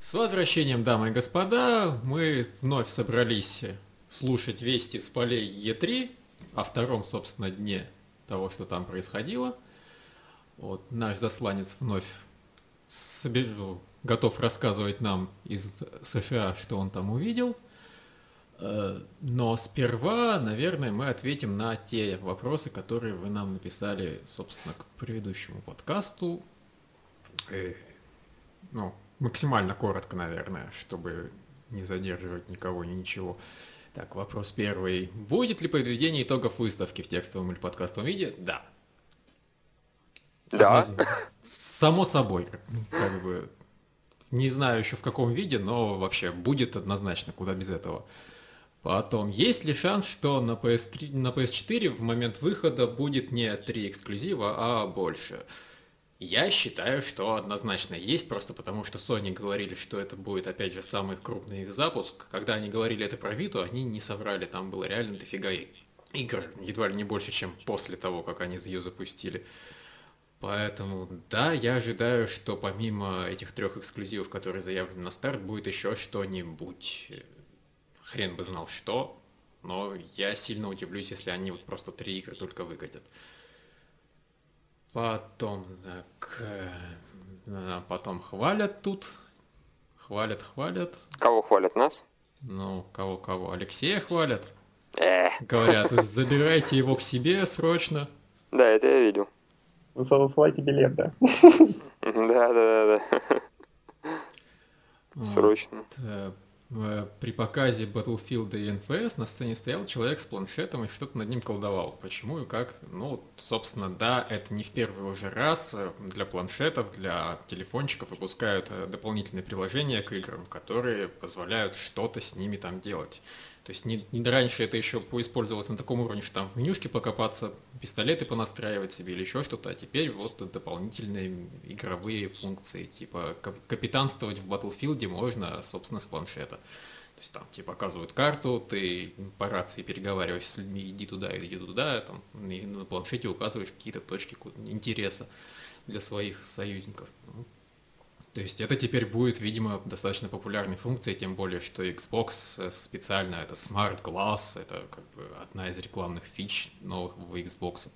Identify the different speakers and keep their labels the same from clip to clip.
Speaker 1: С возвращением, дамы и господа, мы вновь собрались слушать вести с полей Е3, о втором, собственно, дне того, что там происходило. Вот, наш засланец вновь собер... готов рассказывать нам из США, что он там увидел. Э, но сперва, наверное, мы ответим на те вопросы, которые вы нам написали, собственно, к предыдущему подкасту. Э, ну, максимально коротко, наверное, чтобы не задерживать никого ни ничего. Так, вопрос первый. Будет ли подведение итогов выставки в текстовом или подкастовом виде? Да.
Speaker 2: Да.
Speaker 1: Само собой, как бы. Не знаю еще в каком виде, но вообще будет однозначно, куда без этого. Потом, есть ли шанс, что на, PS3, на PS4 в момент выхода будет не три эксклюзива, а больше? Я считаю, что однозначно есть, просто потому что Sony говорили, что это будет, опять же, самый крупный их запуск. Когда они говорили это про Виту, они не соврали, там было реально дофига игр, едва ли не больше, чем после того, как они ее запустили. Поэтому, да, я ожидаю, что помимо этих трех эксклюзивов, которые заявлены на старт, будет еще что-нибудь. Хрен бы знал что, но я сильно удивлюсь, если они вот просто три игры только выкатят. Потом, так, э, потом хвалят тут. Хвалят, хвалят.
Speaker 2: Кого хвалят? Нас?
Speaker 1: Ну, кого-кого? Алексея хвалят.
Speaker 2: Эх.
Speaker 1: Говорят, забирайте его к себе срочно.
Speaker 2: Да, это я видел.
Speaker 3: Засылайте билет, да.
Speaker 2: Да, да, да, да. Срочно.
Speaker 1: Э, при показе Battlefield и NFS на сцене стоял человек с планшетом и что-то над ним колдовал. Почему и как? Ну, собственно, да, это не в первый уже раз для планшетов, для телефончиков выпускают э, дополнительные приложения к играм, которые позволяют что-то с ними там делать. То есть не, не раньше это еще использовалось на таком уровне, что там в менюшке покопаться, пистолеты понастраивать себе или еще что-то, а теперь вот дополнительные игровые функции, типа капитанствовать в Battlefield можно, собственно, с планшета. То есть там тебе показывают карту, ты по рации переговариваешься с людьми, иди туда, иди туда, там, и на планшете указываешь какие-то точки интереса для своих союзников. То есть это теперь будет, видимо, достаточно популярной функцией, тем более, что Xbox э, специально, это Smart Glass, это как бы одна из рекламных фич новых в Xbox.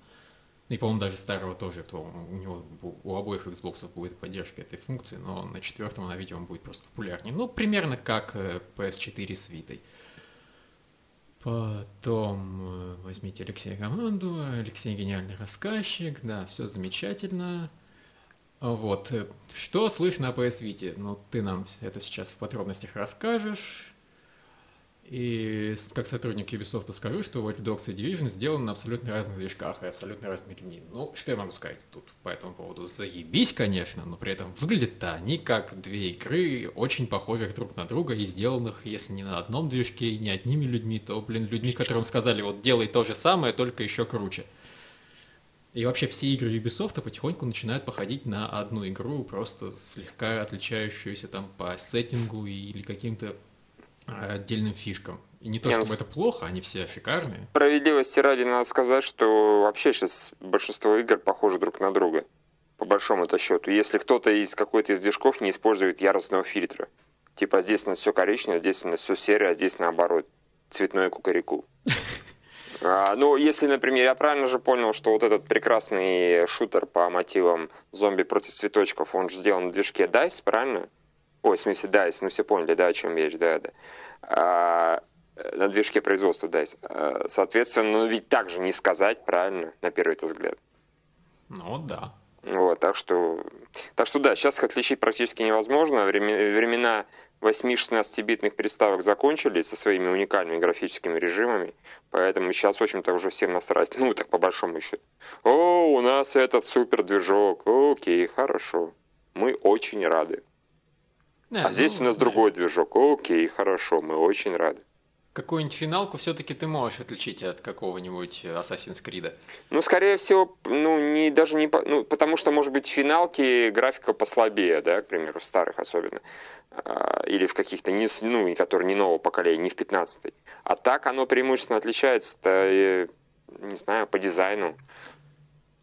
Speaker 1: И, по-моему, даже старого тоже, то у него у обоих Xbox будет поддержка этой функции, но на четвертом она, видимо, будет просто популярнее. Ну, примерно как PS4 э, с Vita. Потом э, возьмите Алексея команду, Алексей гениальный рассказчик, да, все замечательно. Вот. Что слышно о PS Vita? Ну, ты нам это сейчас в подробностях расскажешь. И как сотрудник Ubisoft скажу, что Watch Dogs и Division сделаны на абсолютно разных движках и абсолютно разными людьми. Ну, что я могу сказать тут по этому поводу? Заебись, конечно, но при этом выглядят-то они как две игры, очень похожих друг на друга и сделанных, если не на одном движке, не одними людьми, то, блин, людьми, которым сказали, вот делай то же самое, только еще круче. И вообще все игры Ubisoft потихоньку начинают походить на одну игру, просто слегка отличающуюся там по сеттингу или каким-то а, отдельным фишкам. И не то, чтобы ну, это плохо, они все шикарные.
Speaker 2: Справедливости ради надо сказать, что вообще сейчас большинство игр похожи друг на друга. По большому-то счету. Если кто-то из какой-то из движков не использует яростного фильтра. Типа здесь у нас все коричневое, здесь у нас все серое, а здесь наоборот цветное кукареку. А, ну, если, например, я правильно же понял, что вот этот прекрасный шутер по мотивам зомби против цветочков, он же сделан в движке DICE, правильно? Ой, в смысле DICE, ну все поняли, да, о чем речь, да, да. А, на движке производства DICE. А, соответственно, ну ведь так же не сказать, правильно, на первый взгляд.
Speaker 1: Ну, да.
Speaker 2: Вот, так что, так что да, сейчас их отличить практически невозможно. Времена 8-16-битных приставок закончились со своими уникальными графическими режимами, поэтому сейчас, в общем-то, уже всем насрать. Ну, так по большому счету. О, у нас этот супер движок. Окей, хорошо. Мы очень рады. а здесь ну, у нас другой движок. Окей, хорошо, мы очень рады
Speaker 1: какую-нибудь финалку все-таки ты можешь отличить от какого-нибудь Assassin's Creed?
Speaker 2: Ну, скорее всего, ну, не, даже не... Ну, потому что, может быть, финалки графика послабее, да, к примеру, в старых особенно. А, или в каких-то, не, ну, которые не нового поколения, не в 15-й. А так оно преимущественно отличается, не знаю, по дизайну.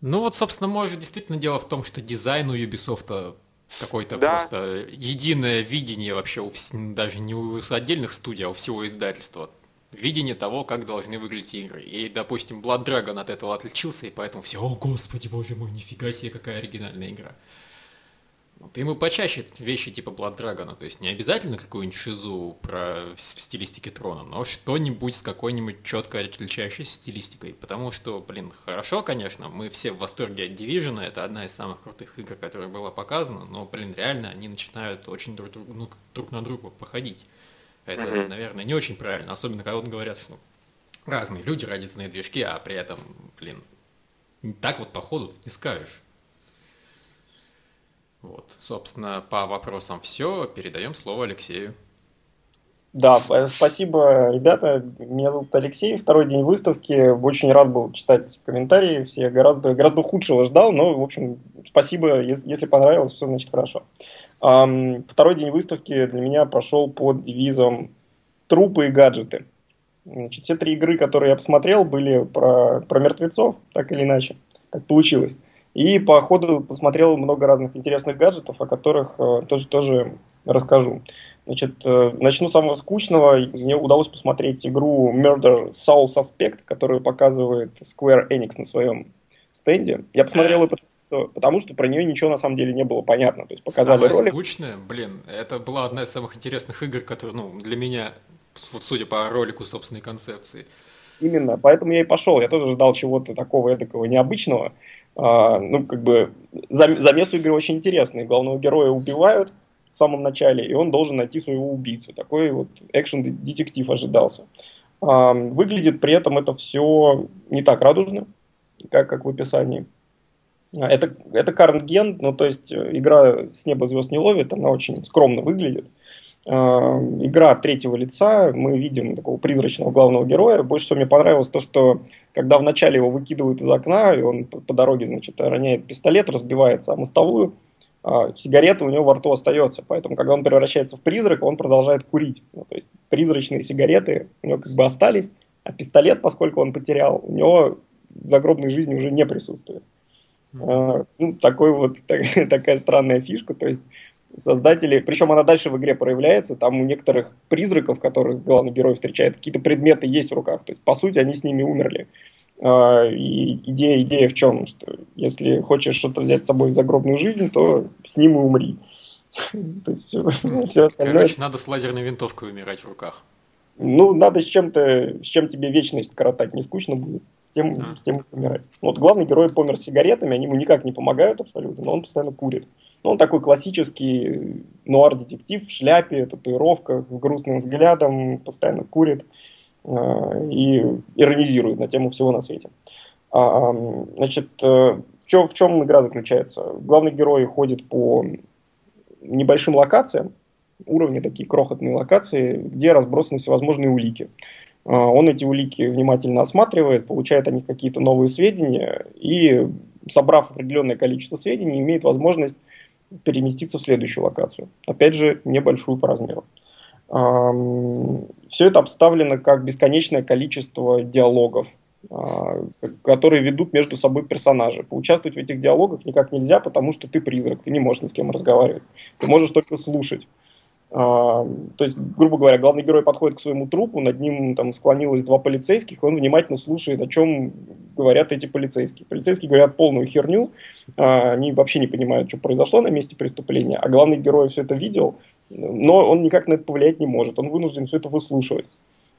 Speaker 1: Ну вот, собственно, может, действительно дело в том, что дизайн у Ubisoft Какое-то да. просто единое видение вообще у, даже не у отдельных студий, а у всего издательства. Видение того, как должны выглядеть игры. И, допустим, Blood Dragon от этого отличился, и поэтому все, о господи, боже мой, нифига себе, какая оригинальная игра. И мы почаще вещи типа Blood Dragon, то есть не обязательно какую-нибудь шизу про в стилистике трона, но что-нибудь с какой-нибудь четко отличающейся стилистикой. Потому что, блин, хорошо, конечно, мы все в восторге от Division, это одна из самых крутых игр, которая была показана, но, блин, реально они начинают очень друг, друг, ну, друг на друга походить. Это, mm-hmm. наверное, не очень правильно, особенно когда вот говорят, что разные люди, разные движки, а при этом, блин, так вот по ходу не скажешь. Вот, собственно, по вопросам все. Передаем слово Алексею.
Speaker 3: Да, спасибо, ребята. Меня зовут Алексей. Второй день выставки. Очень рад был читать комментарии. Все гораздо, гораздо худшего ждал, но, в общем, спасибо. Если понравилось, все значит хорошо. Второй день выставки для меня прошел под девизом «Трупы и гаджеты». Значит, все три игры, которые я посмотрел, были про, про мертвецов, так или иначе. Так получилось. И по ходу посмотрел много разных интересных гаджетов, о которых э, тоже, тоже расскажу. Значит, э, начну с самого скучного. Мне удалось посмотреть игру Murder Soul Suspect, которую показывает Square Enix на своем стенде. Я посмотрел ее потому, что про нее ничего на самом деле не было понятно. То есть показали
Speaker 1: Самое ролик. скучное, блин, это была одна из самых интересных игр, которая, ну, для меня, вот судя по ролику собственной концепции.
Speaker 3: Именно, поэтому я и пошел. Я тоже ждал чего-то такого такого необычного. А, ну, как бы, замес игры очень интересный. Главного героя убивают в самом начале, и он должен найти своего убийцу. Такой вот экшен-детектив ожидался. А, выглядит при этом это все не так радужно, как, как в описании. А, это, это Карнген, ну, то есть э, игра с неба звезд не ловит, она очень скромно выглядит. Игра третьего лица, мы видим такого призрачного главного героя. Больше всего мне понравилось то, что когда вначале его выкидывают из окна, и он по, дороге, значит, роняет пистолет, разбивается о мостовую, а сигарета у него во рту остается. Поэтому, когда он превращается в призрак, он продолжает курить. Ну, то есть призрачные сигареты у него как бы остались, а пистолет, поскольку он потерял, у него в загробной жизни уже не присутствует. Mm-hmm. ну, такой вот так, такая странная фишка. То есть создатели, причем она дальше в игре проявляется, там у некоторых призраков, которых главный герой встречает, какие-то предметы есть в руках, то есть по сути они с ними умерли. А, и идея, идея в чем, что если хочешь что-то взять с собой в загробную жизнь, то с ним и умри.
Speaker 1: То есть все, все остальное... Короче, надо с лазерной винтовкой умирать в руках.
Speaker 3: Ну, надо с чем-то, с чем тебе вечность коротать, не скучно будет, с тем, а. с тем умирать. Вот главный герой помер с сигаретами, они ему никак не помогают абсолютно, но он постоянно курит. Ну, он такой классический нуар-детектив в шляпе, татуировках, с грустным взглядом, постоянно курит э, и иронизирует на тему всего на свете. А, значит, э, в чем, в чем игра заключается? Главный герой ходит по небольшим локациям, уровни такие крохотные локации, где разбросаны всевозможные улики. Э, он эти улики внимательно осматривает, получает о них какие-то новые сведения и, собрав определенное количество сведений, имеет возможность переместиться в следующую локацию. Опять же, небольшую по размеру. Все это обставлено как бесконечное количество диалогов, а, которые ведут между собой персонажи. Поучаствовать в этих диалогах никак нельзя, потому что ты призрак, ты не можешь ни с кем разговаривать. Ты можешь только слушать. А, то есть, грубо говоря, главный герой подходит к своему трупу, над ним там склонилось два полицейских, он внимательно слушает, о чем говорят эти полицейские. Полицейские говорят полную херню, а, они вообще не понимают, что произошло на месте преступления, а главный герой все это видел, но он никак на это повлиять не может, он вынужден все это выслушивать.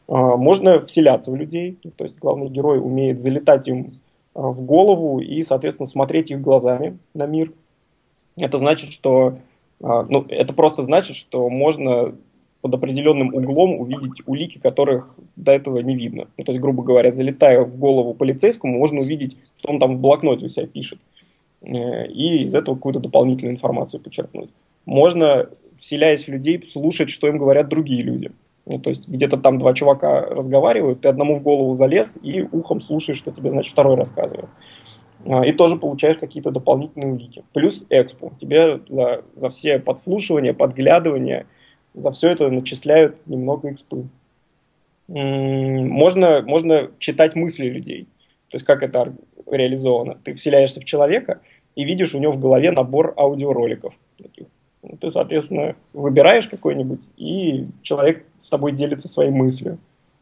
Speaker 3: А, можно вселяться в людей, то есть главный герой умеет залетать им в голову и, соответственно, смотреть их глазами на мир. Это значит, что ну, это просто значит, что можно под определенным углом увидеть улики, которых до этого не видно. Ну, то есть, грубо говоря, залетая в голову полицейскому, можно увидеть, что он там в блокноте у себя пишет. Э, и из этого какую-то дополнительную информацию подчеркнуть. Можно, вселяясь в людей, слушать, что им говорят другие люди. Ну, то есть где-то там два чувака разговаривают, ты одному в голову залез и ухом слушаешь, что тебе, значит, второй рассказывает. А, и тоже получаешь какие-то дополнительные улики. Плюс экспо. Тебе за, за все подслушивания, подглядывания, за все это начисляют немного экспы. Можно, можно читать мысли людей. То есть как это реализовано? Ты вселяешься в человека и видишь у него в голове набор аудиороликов. Таких. Ты, соответственно, выбираешь какой-нибудь, и человек с тобой делится своей мыслью.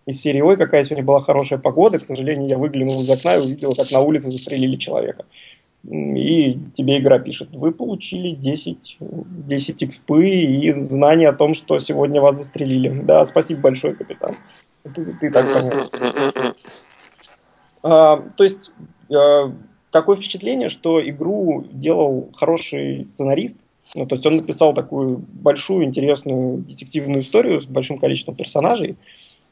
Speaker 3: Из серии «Ой, какая сегодня была хорошая погода», к сожалению, я выглянул из окна и увидел, как на улице застрелили человека. И тебе игра пишет, вы получили 10, 10 экспы и знания о том, что сегодня вас застрелили. Да, спасибо большое, капитан. Ты, ты так понял. А, то есть, а, такое впечатление, что игру делал хороший сценарист, ну, то есть он написал такую большую, интересную детективную историю с большим количеством персонажей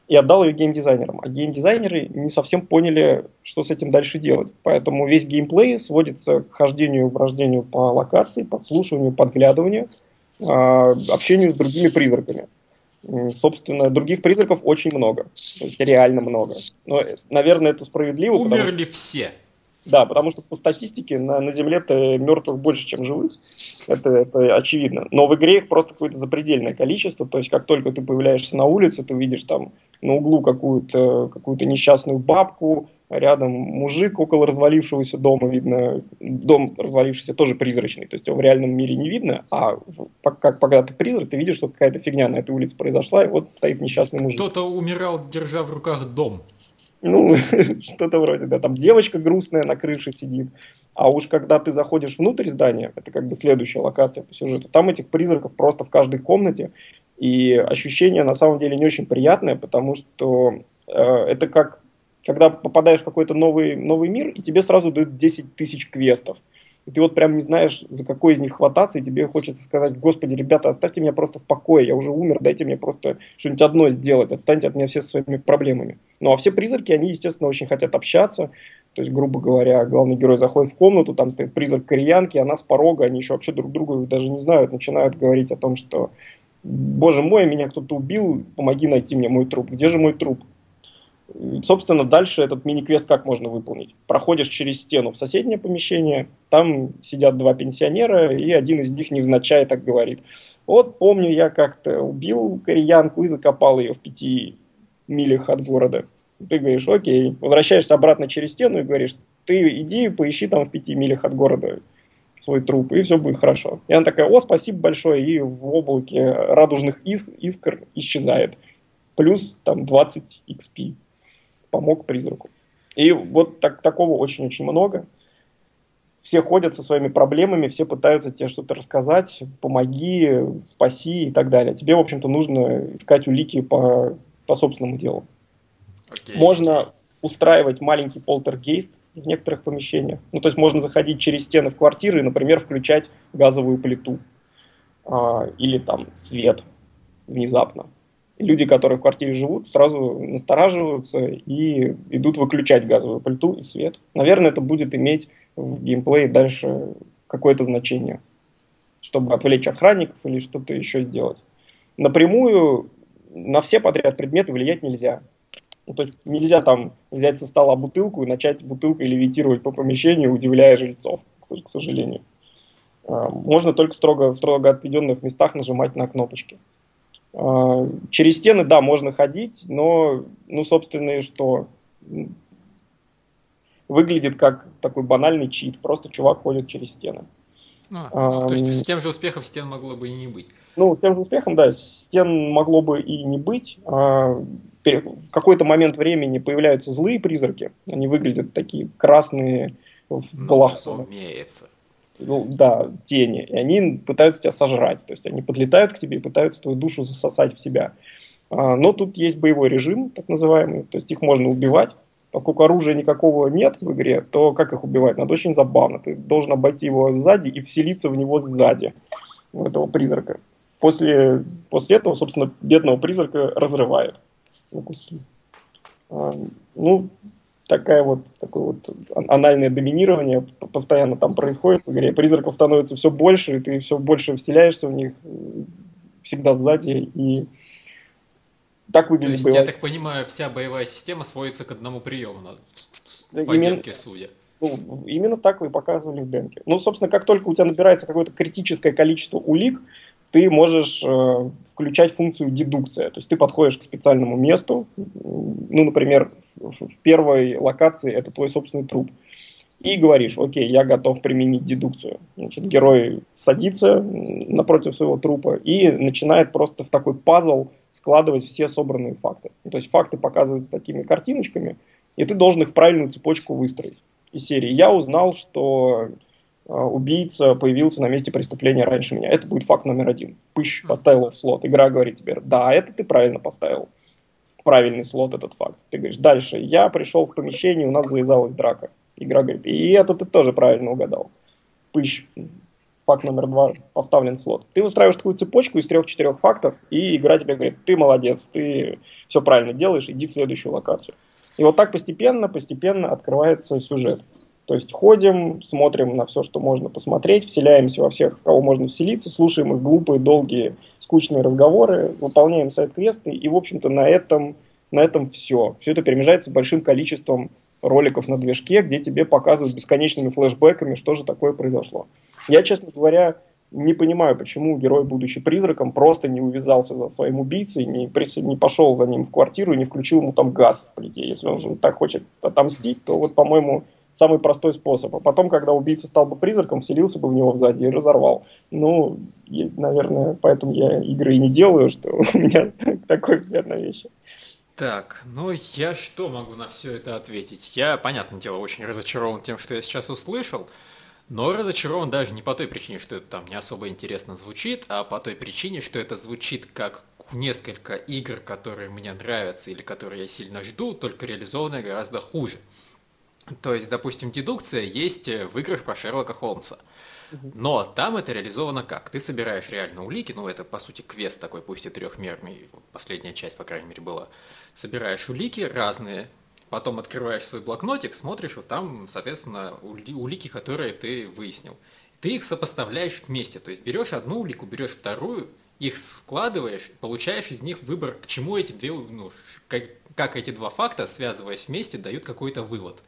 Speaker 3: и отдал ее геймдизайнерам. А геймдизайнеры не совсем поняли, что с этим дальше делать. Поэтому весь геймплей сводится к хождению, брождению по локации, подслушиванию, подглядыванию, а, общению с другими призраками. Собственно, других призраков очень много. То есть реально много. Но, наверное, это справедливо.
Speaker 1: Умерли потому... все.
Speaker 3: Да, потому что по статистике на, на Земле-то мертвых больше, чем живых. Это, это очевидно. Но в игре их просто какое-то запредельное количество. То есть, как только ты появляешься на улице, ты видишь там на углу какую-то какую несчастную бабку, рядом мужик около развалившегося дома, видно, дом развалившийся тоже призрачный, то есть его в реальном мире не видно, а как когда ты призрак, ты видишь, что какая-то фигня на этой улице произошла, и вот стоит несчастный мужик.
Speaker 1: Кто-то умирал, держа в руках дом.
Speaker 3: Ну, что-то вроде, да. Там девочка грустная на крыше сидит. А уж когда ты заходишь внутрь здания, это как бы следующая локация по сюжету, там этих призраков просто в каждой комнате. И ощущение на самом деле не очень приятное, потому что э, это как когда попадаешь в какой-то новый, новый мир, и тебе сразу дают 10 тысяч квестов и ты вот прям не знаешь, за какой из них хвататься, и тебе хочется сказать, господи, ребята, оставьте меня просто в покое, я уже умер, дайте мне просто что-нибудь одно сделать, отстаньте от меня все своими проблемами. Ну а все призраки, они, естественно, очень хотят общаться, то есть, грубо говоря, главный герой заходит в комнату, там стоит призрак кореянки, она с порога, они еще вообще друг друга даже не знают, начинают говорить о том, что боже мой, меня кто-то убил, помоги найти мне мой труп, где же мой труп? Собственно, дальше этот мини-квест как можно выполнить? Проходишь через стену в соседнее помещение, там сидят два пенсионера, и один из них невзначай так говорит. Вот помню, я как-то убил кореянку и закопал ее в пяти милях от города. Ты говоришь, окей, возвращаешься обратно через стену и говоришь, ты иди поищи там в пяти милях от города свой труп, и все будет хорошо. И она такая, о, спасибо большое, и в облаке радужных иск, искр исчезает. Плюс там 20 XP помог призраку. И вот так, такого очень-очень много. Все ходят со своими проблемами, все пытаются тебе что-то рассказать, помоги, спаси и так далее. Тебе, в общем-то, нужно искать улики по, по собственному делу. Okay. Можно устраивать маленький полтергейст в некоторых помещениях. Ну, то есть можно заходить через стены в квартиры и, например, включать газовую плиту а, или там свет внезапно люди, которые в квартире живут, сразу настораживаются и идут выключать газовую плиту и свет. Наверное, это будет иметь в геймплее дальше какое-то значение, чтобы отвлечь охранников или что-то еще сделать. Напрямую на все подряд предметы влиять нельзя. Ну, то есть нельзя там взять со стола бутылку и начать бутылкой левитировать по помещению, удивляя жильцов, к сожалению. А, можно только строго, в строго отведенных местах нажимать на кнопочки. А, через стены, да, можно ходить, но, ну, собственно, и что? Выглядит как такой банальный чит, просто чувак ходит через стены.
Speaker 1: А, а, то есть с тем же успехом стен могло бы и не быть.
Speaker 3: Ну, с тем же успехом, да, стен могло бы и не быть. А, в какой-то момент времени появляются злые призраки. Они выглядят такие красные в ну, разумеется ну, да, тени, и они пытаются тебя сожрать, то есть они подлетают к тебе и пытаются твою душу засосать в себя. А, но тут есть боевой режим, так называемый, то есть их можно убивать, поскольку оружия никакого нет в игре, то как их убивать? Надо очень забавно. Ты должен обойти его сзади и вселиться в него сзади, в этого призрака. После, после этого, собственно, бедного призрака разрывает на куски. А, ну, такая вот, такое вот анальное доминирование постоянно там происходит в игре. Призраков становится все больше, и ты все больше вселяешься в них всегда сзади, и
Speaker 1: так выглядит То есть, боевая... я так понимаю, вся боевая система сводится к одному приему,
Speaker 3: по именно, демке судя. Ну, именно так вы показывали в демке. Ну, собственно, как только у тебя набирается какое-то критическое количество улик, ты можешь э, включать функцию дедукция. То есть ты подходишь к специальному месту, ну, например, в первой локации это твой собственный труп. и говоришь, окей, я готов применить дедукцию. Значит, герой садится напротив своего трупа и начинает просто в такой пазл складывать все собранные факты. Ну, то есть факты показываются такими картиночками, и ты должен их правильную цепочку выстроить. Из серии «Я узнал, что убийца появился на месте преступления раньше меня». Это будет факт номер один. Пыщ, поставил в слот. Игра говорит тебе, да, это ты правильно поставил. Правильный слот этот факт. Ты говоришь, дальше, я пришел в помещение, у нас завязалась драка. Игра говорит, и это ты тоже правильно угадал. Пыщ, факт номер два поставлен слот. Ты устраиваешь такую цепочку из трех-четырех фактов, и игра тебе говорит, ты молодец, ты все правильно делаешь, иди в следующую локацию. И вот так постепенно, постепенно открывается сюжет. То есть ходим, смотрим на все, что можно посмотреть, вселяемся во всех, кого можно вселиться, слушаем их глупые, долгие, скучные разговоры, выполняем сайт-квесты, и, в общем-то, на этом, на этом все. Все это перемежается большим количеством роликов на движке, где тебе показывают бесконечными флешбеками, что же такое произошло. Я, честно говоря, не понимаю, почему герой, будучи призраком, просто не увязался за своим убийцей, не, прис... не пошел за ним в квартиру и не включил ему там газ в плите. Если он же так хочет отомстить, то вот, по-моему, самый простой способ. А потом, когда убийца стал бы призраком, вселился бы в него сзади и разорвал. Ну, и, наверное, поэтому я игры и не делаю, что у меня такой взгляд на вещи.
Speaker 1: Так, ну я что могу на все это ответить? Я, понятное дело, очень разочарован тем, что я сейчас услышал, но разочарован даже не по той причине, что это там не особо интересно звучит, а по той причине, что это звучит как несколько игр, которые мне нравятся или которые я сильно жду, только реализованные гораздо хуже. То есть, допустим, дедукция есть в играх про Шерлока Холмса. Но там это реализовано как? Ты собираешь реально улики, ну это по сути квест такой, пусть и трехмерный, последняя часть, по крайней мере, была. Собираешь улики разные, потом открываешь свой блокнотик, смотришь, вот там, соответственно, улики, которые ты выяснил. Ты их сопоставляешь вместе, то есть берешь одну улику, берешь вторую, их складываешь, получаешь из них выбор, к чему эти две, ну, как, как эти два факта, связываясь вместе, дают какой-то вывод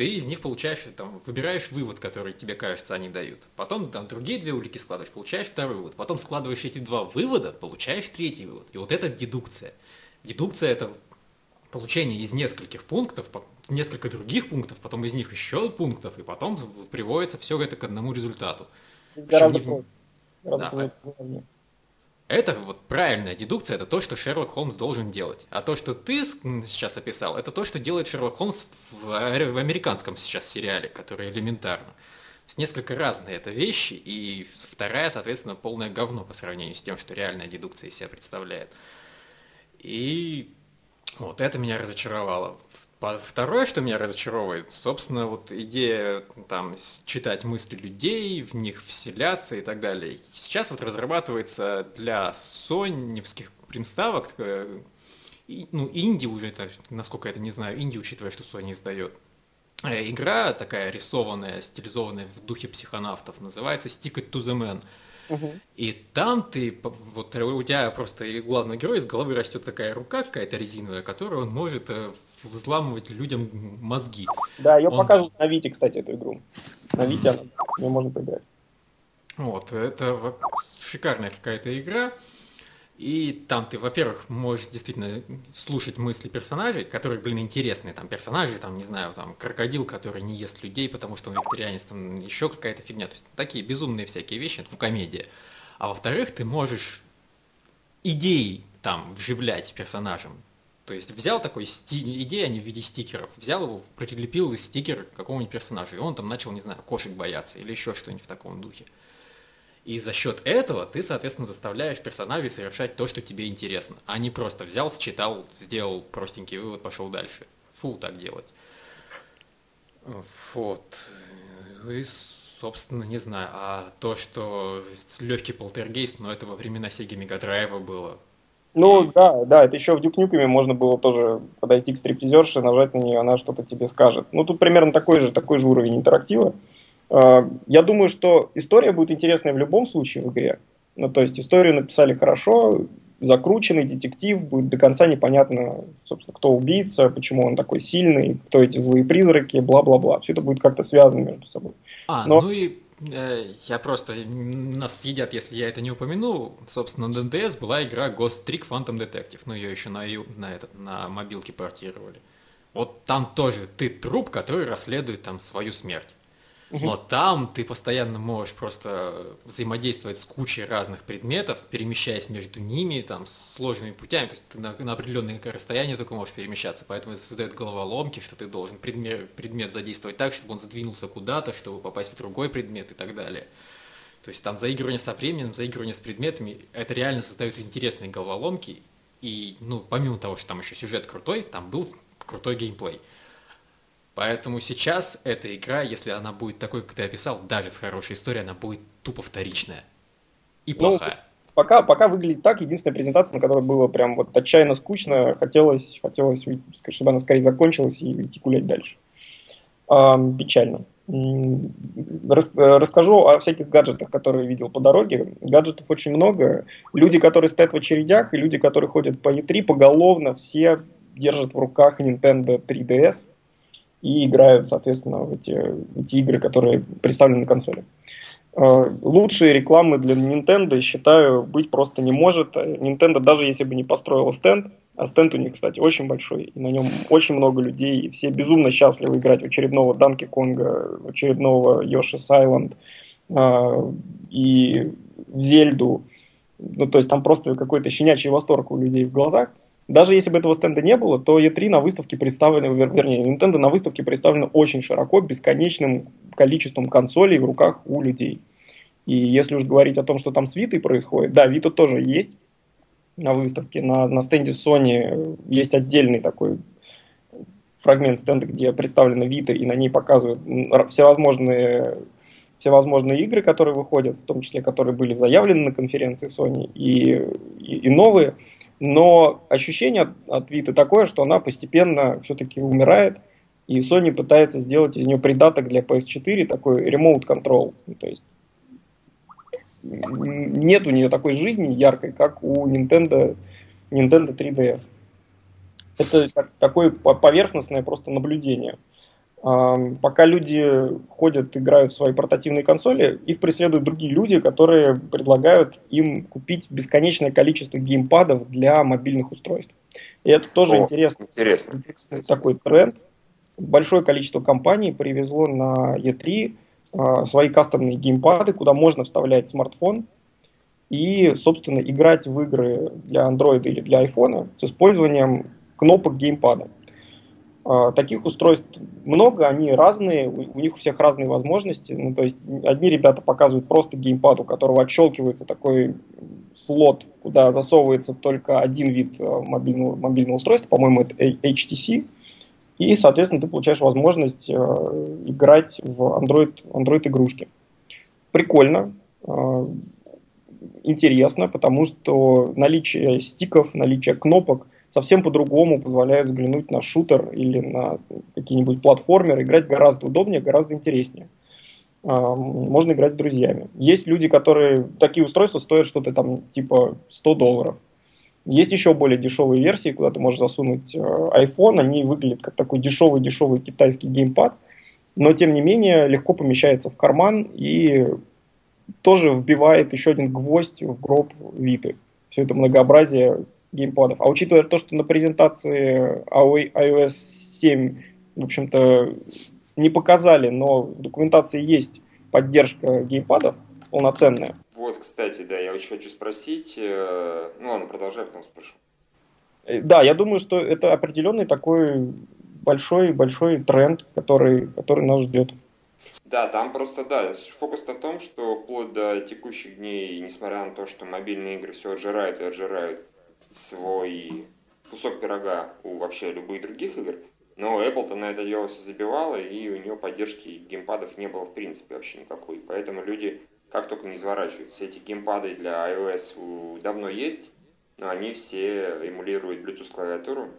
Speaker 1: ты из них получаешь, там, выбираешь вывод, который тебе кажется они дают. Потом там другие две улики складываешь, получаешь второй вывод. Потом складываешь эти два вывода, получаешь третий вывод. И вот это дедукция. Дедукция это получение из нескольких пунктов, несколько других пунктов, потом из них еще пунктов, и потом приводится все это к одному результату.
Speaker 3: Гораздо не... Гораздо
Speaker 1: да. Это вот правильная дедукция, это то, что Шерлок Холмс должен делать. А то, что ты сейчас описал, это то, что делает Шерлок Холмс в, в американском сейчас сериале, который элементарно. С несколько разные это вещи, и вторая, соответственно, полное говно по сравнению с тем, что реальная дедукция из себя представляет. И вот это меня разочаровало. Второе, что меня разочаровывает, собственно, вот идея там читать мысли людей, в них вселяться и так далее. Сейчас вот разрабатывается для соневских приставок, э, ну, инди уже, это, насколько я это не знаю, инди, учитывая, что Sony издает. Э, игра такая рисованная, стилизованная в духе психонавтов, называется Stick It to the Man. И там ты, вот у тебя просто и главный герой из головы растет такая рука какая-то резиновая, которую он может э, взламывать людям мозги.
Speaker 3: Да, ее он... показывают на Вите, кстати, эту игру. На Вите она, ее можно поиграть.
Speaker 1: Вот, это шикарная какая-то игра. И там ты, во-первых, можешь действительно слушать мысли персонажей, которые, блин, интересные. Там персонажи, там, не знаю, там, крокодил, который не ест людей, потому что он вегетарианец, там, еще какая-то фигня. То есть такие безумные всякие вещи, ну, комедия. А во-вторых, ты можешь идеи там вживлять персонажам. То есть взял такой сти... идея не в виде стикеров, взял его, прилепил стикер к какому-нибудь персонажу, и он там начал, не знаю, кошек бояться или еще что-нибудь в таком духе. И за счет этого ты, соответственно, заставляешь персонажей совершать то, что тебе интересно, а не просто взял, считал, сделал простенький вывод, пошел дальше. Фу, так делать. Вот. И, собственно, не знаю, а то, что легкий полтергейст, но это во времена Mega Drive было.
Speaker 3: Ну, да, да, это еще в Дюкнюками можно было тоже подойти к стриптизерше, нажать на нее, она что-то тебе скажет. Ну, тут примерно такой же, такой же уровень интерактива. А, я думаю, что история будет интересная в любом случае в игре. Ну, то есть историю написали хорошо, закрученный детектив, будет до конца непонятно, собственно, кто убийца, почему он такой сильный, кто эти злые призраки, бла-бла-бла. Все это будет как-то связано между собой.
Speaker 1: А, Но... ну и я просто, нас съедят, если я это не упомяну. Собственно, на ДНДС была игра Ghost Trick Phantom Detective, но ее еще на, на, этот, на мобилке портировали. Вот там тоже ты труп, который расследует там свою смерть. Но там ты постоянно можешь просто взаимодействовать с кучей разных предметов, перемещаясь между ними там сложными путями. То есть ты на, на определенное расстояние только можешь перемещаться. Поэтому это создает головоломки, что ты должен предмет, предмет задействовать так, чтобы он задвинулся куда-то, чтобы попасть в другой предмет и так далее. То есть там заигрывание со временем, заигрывание с предметами, это реально создает интересные головоломки. И, ну, помимо того, что там еще сюжет крутой, там был крутой геймплей. Поэтому сейчас эта игра, если она будет такой, как ты описал, даже с хорошей историей, она будет тупо вторичная. И ну, плохая. Ну,
Speaker 3: пока, пока выглядит так. Единственная презентация, на которой было прям вот отчаянно скучно, хотелось, хотелось чтобы она скорее закончилась и идти гулять дальше. Эм, печально. Расскажу о всяких гаджетах, которые видел по дороге. Гаджетов очень много. Люди, которые стоят в очередях, и люди, которые ходят по E3, поголовно все держат в руках Nintendo 3DS и играют, соответственно, в эти, в эти игры, которые представлены на консоли. А, лучшие рекламы для Nintendo, считаю, быть просто не может. Nintendo, даже если бы не построила стенд, а стенд у них, кстати, очень большой, и на нем очень много людей, и все безумно счастливы играть в очередного Данки Конга, в очередного Island а, и в Зельду. Ну, то есть там просто какой-то щенячий восторг у людей в глазах. Даже если бы этого стенда не было, то E3 на выставке представлено, вернее, Nintendo на выставке представлено очень широко, бесконечным количеством консолей в руках у людей. И если уж говорить о том, что там с Vita происходит, да, Vita тоже есть на выставке. На, на стенде Sony есть отдельный такой фрагмент стенда, где представлена Vita, и на ней показывают всевозможные всевозможные игры, которые выходят, в том числе, которые были заявлены на конференции Sony, и, и, и новые – но ощущение от, Vita такое, что она постепенно все-таки умирает, и Sony пытается сделать из нее придаток для PS4, такой remote control. То есть нет у нее такой жизни яркой, как у Nintendo, Nintendo 3DS. Это такое поверхностное просто наблюдение. Пока люди ходят, играют в свои портативные консоли, их преследуют другие люди, которые предлагают им купить бесконечное количество геймпадов для мобильных устройств. И это тоже О, интересно.
Speaker 2: Интересно. интересный
Speaker 3: такой тренд. Большое количество компаний привезло на E3 а, свои кастомные геймпады, куда можно вставлять смартфон и, собственно, играть в игры для Android или для iPhone с использованием кнопок геймпада. А, таких устройств много, они разные, у них у всех разные возможности. Ну, то есть одни ребята показывают просто геймпад, у которого отщелкивается такой слот, куда засовывается только один вид а, мобильного, мобильного устройства, по-моему, это HTC. И, соответственно, ты получаешь возможность э, играть в Android, Android игрушки. Прикольно, интересно, потому что наличие стиков, наличие кнопок – совсем по-другому позволяет взглянуть на шутер или на какие-нибудь платформеры, играть гораздо удобнее, гораздо интереснее. А, можно играть с друзьями. Есть люди, которые... Такие устройства стоят что-то там типа 100 долларов. Есть еще более дешевые версии, куда ты можешь засунуть э, iPhone. Они выглядят как такой дешевый-дешевый китайский геймпад, но тем не менее легко помещается в карман и тоже вбивает еще один гвоздь в гроб Виты. Все это многообразие геймпадов. А учитывая то, что на презентации iOS 7, в общем-то, не показали, но в документации есть поддержка геймпадов полноценная.
Speaker 2: Вот, кстати, да, я очень хочу спросить. Э, ну ладно, продолжай, потом спрошу.
Speaker 3: Э, да, я думаю, что это определенный такой большой-большой тренд, который, который нас ждет.
Speaker 2: Да, там просто, да, фокус в том, что вплоть до текущих дней, несмотря на то, что мобильные игры все отжирают и отжирают свой кусок пирога у вообще любых других игр, но Apple-то на это дело все забивала, и у нее поддержки геймпадов не было в принципе вообще никакой. Поэтому люди как только не изворачиваются. Эти геймпады для iOS давно есть, но они все эмулируют Bluetooth клавиатуру.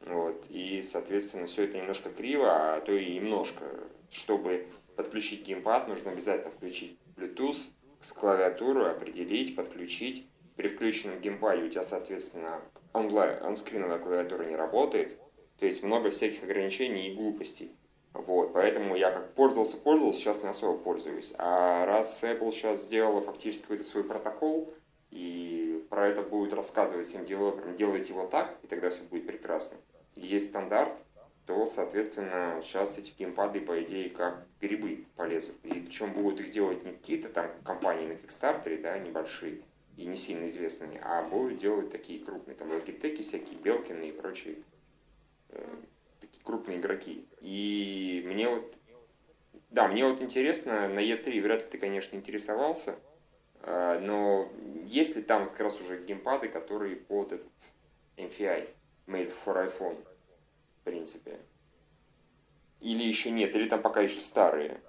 Speaker 2: Вот, и, соответственно, все это немножко криво, а то и немножко. Чтобы подключить геймпад, нужно обязательно включить Bluetooth с клавиатуры, определить, подключить при включенном геймпаде у тебя, соответственно, онлайн, онскриновая клавиатура не работает, то есть много всяких ограничений и глупостей. Вот, поэтому я как пользовался, пользовался, сейчас не особо пользуюсь. А раз Apple сейчас сделала фактически какой-то свой протокол, и про это будет рассказывать всем девелоперам, делайте его так, и тогда все будет прекрасно. Есть стандарт, то, соответственно, сейчас эти геймпады, по идее, как грибы полезут. И причем будут их делать не какие-то там компании на Kickstarter, да, небольшие и не сильно известные, а будут делать такие крупные, там, Logitech всякие, Белкины и прочие э, такие крупные игроки. И мне вот, да, мне вот интересно, на E3 вряд ли ты, конечно, интересовался, э, но есть ли там как раз уже геймпады, которые под этот MFI, Made for iPhone, в принципе? Или еще нет, или там пока еще старые?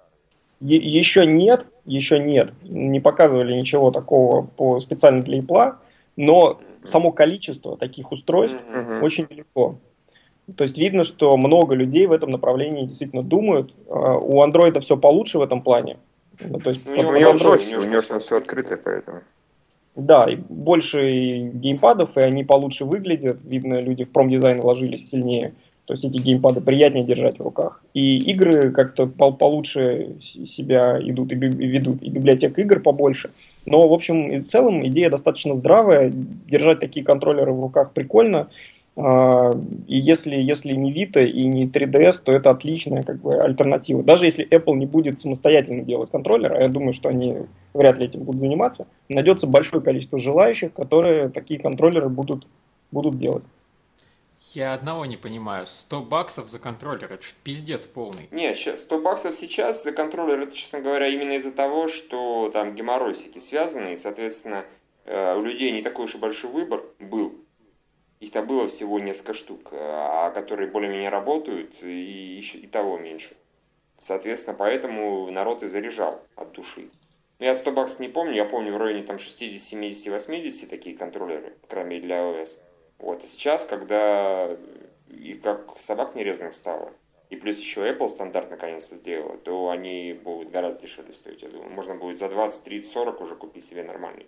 Speaker 3: Е- еще нет, еще нет. Не показывали ничего такого по специально для Apple, но само количество таких устройств mm-hmm. очень велико. То есть видно, что много людей в этом направлении действительно думают. А, у андроида все получше в этом плане.
Speaker 2: Ну, то есть, у, него, него проще, у него там все открытое, поэтому.
Speaker 3: Да, и больше геймпадов, и они получше выглядят. Видно, люди в промдизайн вложились сильнее. То есть эти геймпады приятнее держать в руках. И игры как-то получше себя идут и ведут, и библиотека игр побольше. Но, в общем и в целом, идея достаточно здравая. Держать такие контроллеры в руках прикольно. А, и если, если не Vita и не 3DS, то это отличная как бы, альтернатива. Даже если Apple не будет самостоятельно делать контроллер, а я думаю, что они вряд ли этим будут заниматься, найдется большое количество желающих, которые такие контроллеры будут, будут делать.
Speaker 1: Я одного не понимаю. 100 баксов за контроллер, это же пиздец полный.
Speaker 2: Нет, 100 баксов сейчас за контроллер, это, честно говоря, именно из-за того, что там геморрой всякий связанный, и, соответственно, э, у людей не такой уж и большой выбор был их-то было всего несколько штук, а которые более-менее работают, и, еще, и того меньше. Соответственно, поэтому народ и заряжал от души. Но я 100 баксов не помню, я помню в районе там 60, 70, 80 такие контроллеры, кроме для iOS. Вот, а сейчас, когда и как собак нерезанных стало, и плюс еще Apple стандарт наконец-то сделала, то они будут гораздо дешевле стоить, я думаю. Можно будет за 20, 30, 40 уже купить себе нормальный.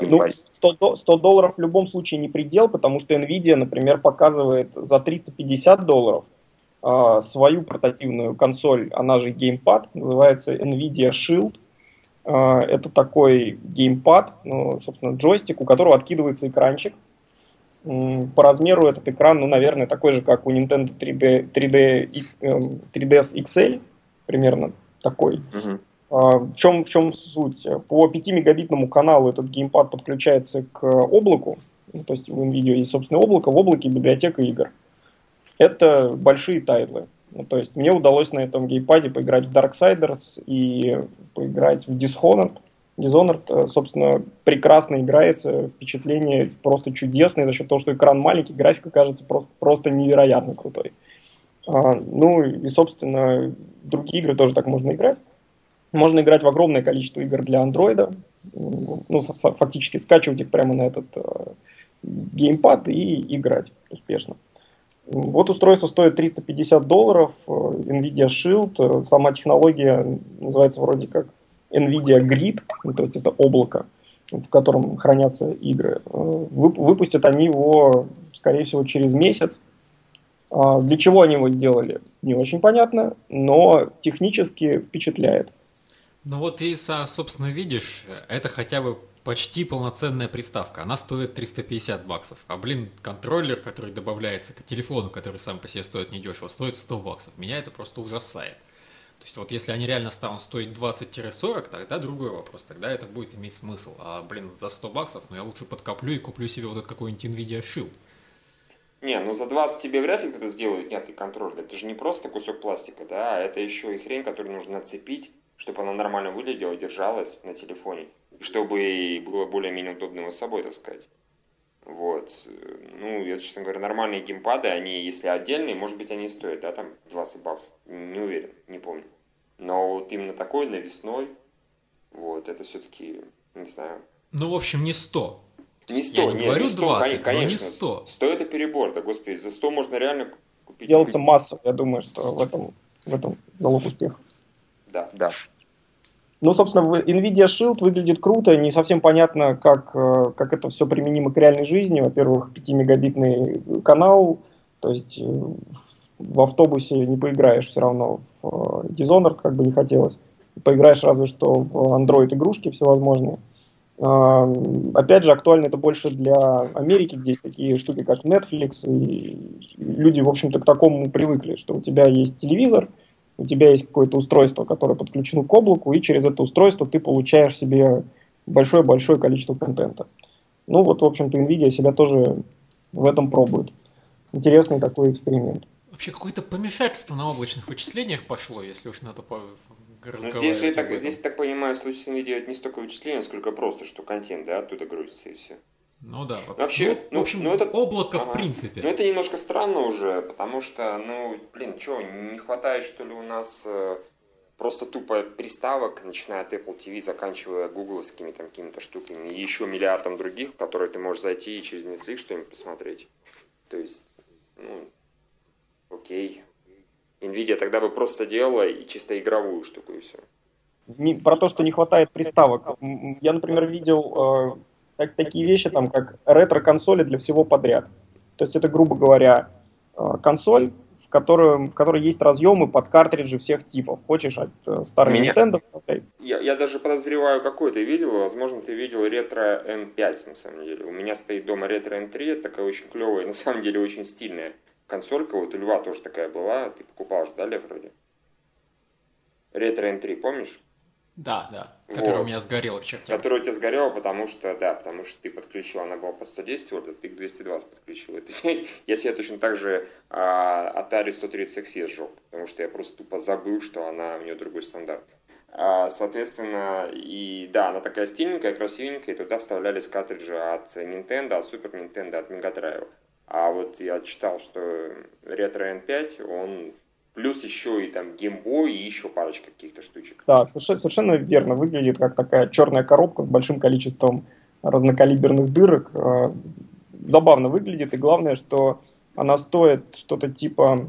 Speaker 3: Ну, 100, 100 долларов в любом случае не предел, потому что Nvidia, например, показывает за 350 долларов э, свою портативную консоль, она же геймпад, называется Nvidia Shield. Э, это такой геймпад, ну, собственно, джойстик, у которого откидывается экранчик. По размеру этот экран, ну, наверное, такой же, как у Nintendo 3D, 3D, 3DS XL, примерно такой. А, в чем, в чем суть? По 5-мегабитному каналу этот геймпад подключается к облаку, ну, то есть в NVIDIA есть собственное облако, в облаке библиотека игр. Это большие тайтлы. Ну, то есть мне удалось на этом геймпаде поиграть в Darksiders и поиграть в Dishonored. Dishonored, э, собственно, прекрасно играется, впечатление просто чудесное за счет того, что экран маленький, графика кажется просто, просто невероятно крутой. А, ну и, собственно, другие игры тоже так можно играть. Можно играть в огромное количество игр для андроида, ну, фактически скачивать их прямо на этот э, геймпад и играть успешно. Вот устройство стоит 350 долларов, э, NVIDIA Shield, э, сама технология называется вроде как NVIDIA Grid, ну, то есть это облако, в котором хранятся игры. Э, выпустят они его, скорее всего, через месяц. А для чего они его сделали, не очень понятно, но технически впечатляет.
Speaker 1: Ну вот и, собственно, видишь, это хотя бы почти полноценная приставка. Она стоит 350 баксов. А, блин, контроллер, который добавляется к телефону, который сам по себе стоит недешево, стоит 100 баксов. Меня это просто ужасает. То есть вот если они реально станут стоить 20-40, тогда другой вопрос. Тогда это будет иметь смысл. А, блин, за 100 баксов, ну я лучше подкоплю и куплю себе вот этот какой-нибудь NVIDIA Shield.
Speaker 2: Не, ну за 20 тебе вряд ли кто-то сделает нет контроллер. Это же не просто кусок пластика, да, а это еще и хрень, которую нужно нацепить чтобы она нормально выглядела, держалась на телефоне, чтобы было более-менее удобно с собой, так сказать. Вот. Ну, я, честно говоря, нормальные геймпады, они, если отдельные, может быть, они стоят, да, там 20 баксов. Не уверен, не помню. Но вот именно такой навесной, вот, это все-таки, не знаю.
Speaker 1: Ну, в общем, не 100.
Speaker 2: Не 100,
Speaker 1: я не
Speaker 2: нет,
Speaker 1: говорю
Speaker 2: не
Speaker 1: 100, 20, конечно, но не 100.
Speaker 2: 100 это перебор, да, господи, за 100 можно реально купить.
Speaker 3: Делается масса, я думаю, что в этом, в этом залог успеха.
Speaker 2: Да. Да.
Speaker 3: Ну, собственно, NVIDIA Shield выглядит круто, не совсем понятно, как, э, как это все применимо к реальной жизни. Во-первых, 5-мегабитный канал, то есть э, в автобусе не поиграешь все равно в э, Dishonored, как бы не хотелось. Поиграешь разве что в Android игрушки всевозможные. Опять же, актуально это больше для Америки, где есть такие штуки, как Netflix, и люди, в общем-то, к такому привыкли, что у тебя есть телевизор, у тебя есть какое-то устройство, которое подключено к облаку, и через это устройство ты получаешь себе большое-большое количество контента. Ну вот, в общем-то, NVIDIA себя тоже в этом пробует. Интересный такой эксперимент.
Speaker 1: Вообще какое-то помешательство на облачных вычислениях пошло, если уж надо по
Speaker 2: ну, здесь же, так, здесь, так понимаю, в случае с NVIDIA это не столько вычисление, сколько просто, что контент, да, оттуда грузится и все.
Speaker 1: Ну да.
Speaker 2: Вообще,
Speaker 1: ну, ну, в общем, ну, это, облако ага. в принципе.
Speaker 2: Ну это немножко странно уже, потому что, ну, блин, что, не хватает, что ли, у нас э, просто тупо приставок, начиная от Apple TV, заканчивая гугловскими там какими-то штуками, и еще миллиардом других, в которые ты можешь зайти и через Netflix что-нибудь посмотреть. То есть, ну, окей. Nvidia тогда бы просто делала и чисто игровую штуку и все.
Speaker 3: Не, про то, что не хватает приставок. Я, например, видел э, так, такие вещи, там, как ретро-консоли для всего подряд. То есть это, грубо говоря, э, консоль, в которой, в которой есть разъемы под картриджи всех типов. Хочешь от э, старой Меня... Nintendo
Speaker 2: Я, я даже подозреваю, какой ты видел. Возможно, ты видел ретро N5, на самом деле. У меня стоит дома ретро N3, это такая очень клевая, на самом деле очень стильная консолька, вот у Льва тоже такая была, ты покупал же, да, Лев, вроде? Ретро N3, помнишь?
Speaker 1: Да, да, которая вот. у меня сгорела чертям.
Speaker 2: Которая у тебя сгорела, потому что, да, потому что ты подключил, она была по 110 вольт, а ты к 220 подключил. Это, я точно так же а, Atari 130XE сжег, потому что я просто тупо забыл, что она, у нее другой стандарт. А, соответственно, и да, она такая стильненькая, красивенькая, и туда вставлялись картриджи от Nintendo, от Super Nintendo, от Mega Drive. А вот я читал, что Retro N5, он плюс еще и там геймбой, и еще парочка каких-то штучек.
Speaker 3: Да, совершенно, верно. Выглядит как такая черная коробка с большим количеством разнокалиберных дырок. Э, забавно выглядит, и главное, что она стоит что-то типа,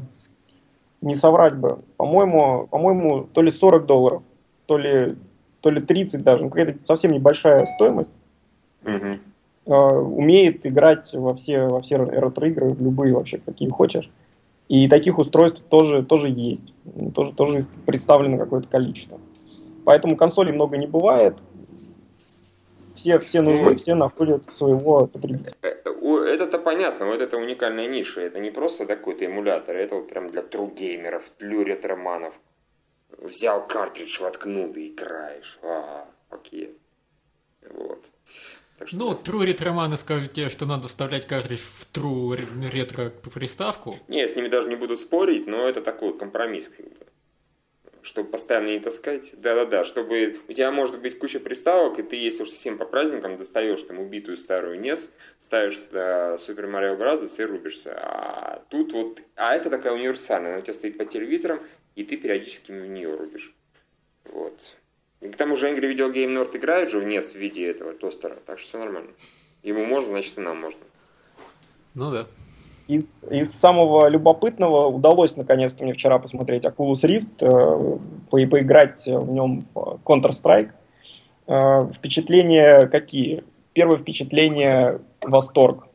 Speaker 3: не соврать бы, по-моему, по-моему, то ли 40 долларов, то ли, то ли 30 даже, ну, какая-то совсем небольшая стоимость. Угу. Умеет играть во все, во все ретро-игры, в любые вообще, какие хочешь. И таких устройств тоже, тоже есть. Тоже, тоже их представлено какое-то количество. Поэтому консолей много не бывает. Все, все нужны, ну, все находят своего потребителя. Э,
Speaker 2: э, это-то понятно, вот это уникальная ниша. Это не просто какой-то эмулятор, это вот прям для тру-геймеров, для ретроманов. Взял картридж, воткнул и играешь. А, окей. Вот.
Speaker 1: Так что... Ну, True ретроманы скажут тебе, что надо вставлять картридж в True ретро приставку.
Speaker 2: Не, я с ними даже не буду спорить, но это такой компромисс, как бы. Чтобы постоянно не таскать. Да-да-да, чтобы у тебя может быть куча приставок, и ты, если уж совсем по праздникам, достаешь там убитую старую NES, ставишь туда Super Mario Bros. и рубишься. А тут вот... А это такая универсальная, она у тебя стоит по телевизорам, и ты периодически в нее рубишь. Вот. И к тому же Angry Video Game Nerd играет же вниз в виде этого тостера, так что все нормально. Ему можно, значит и нам можно.
Speaker 1: Ну да.
Speaker 3: Из, из самого любопытного удалось наконец-то мне вчера посмотреть Oculus Rift, э, по, поиграть в нем в Counter-Strike. Э, впечатления какие? Первое впечатление – восторг.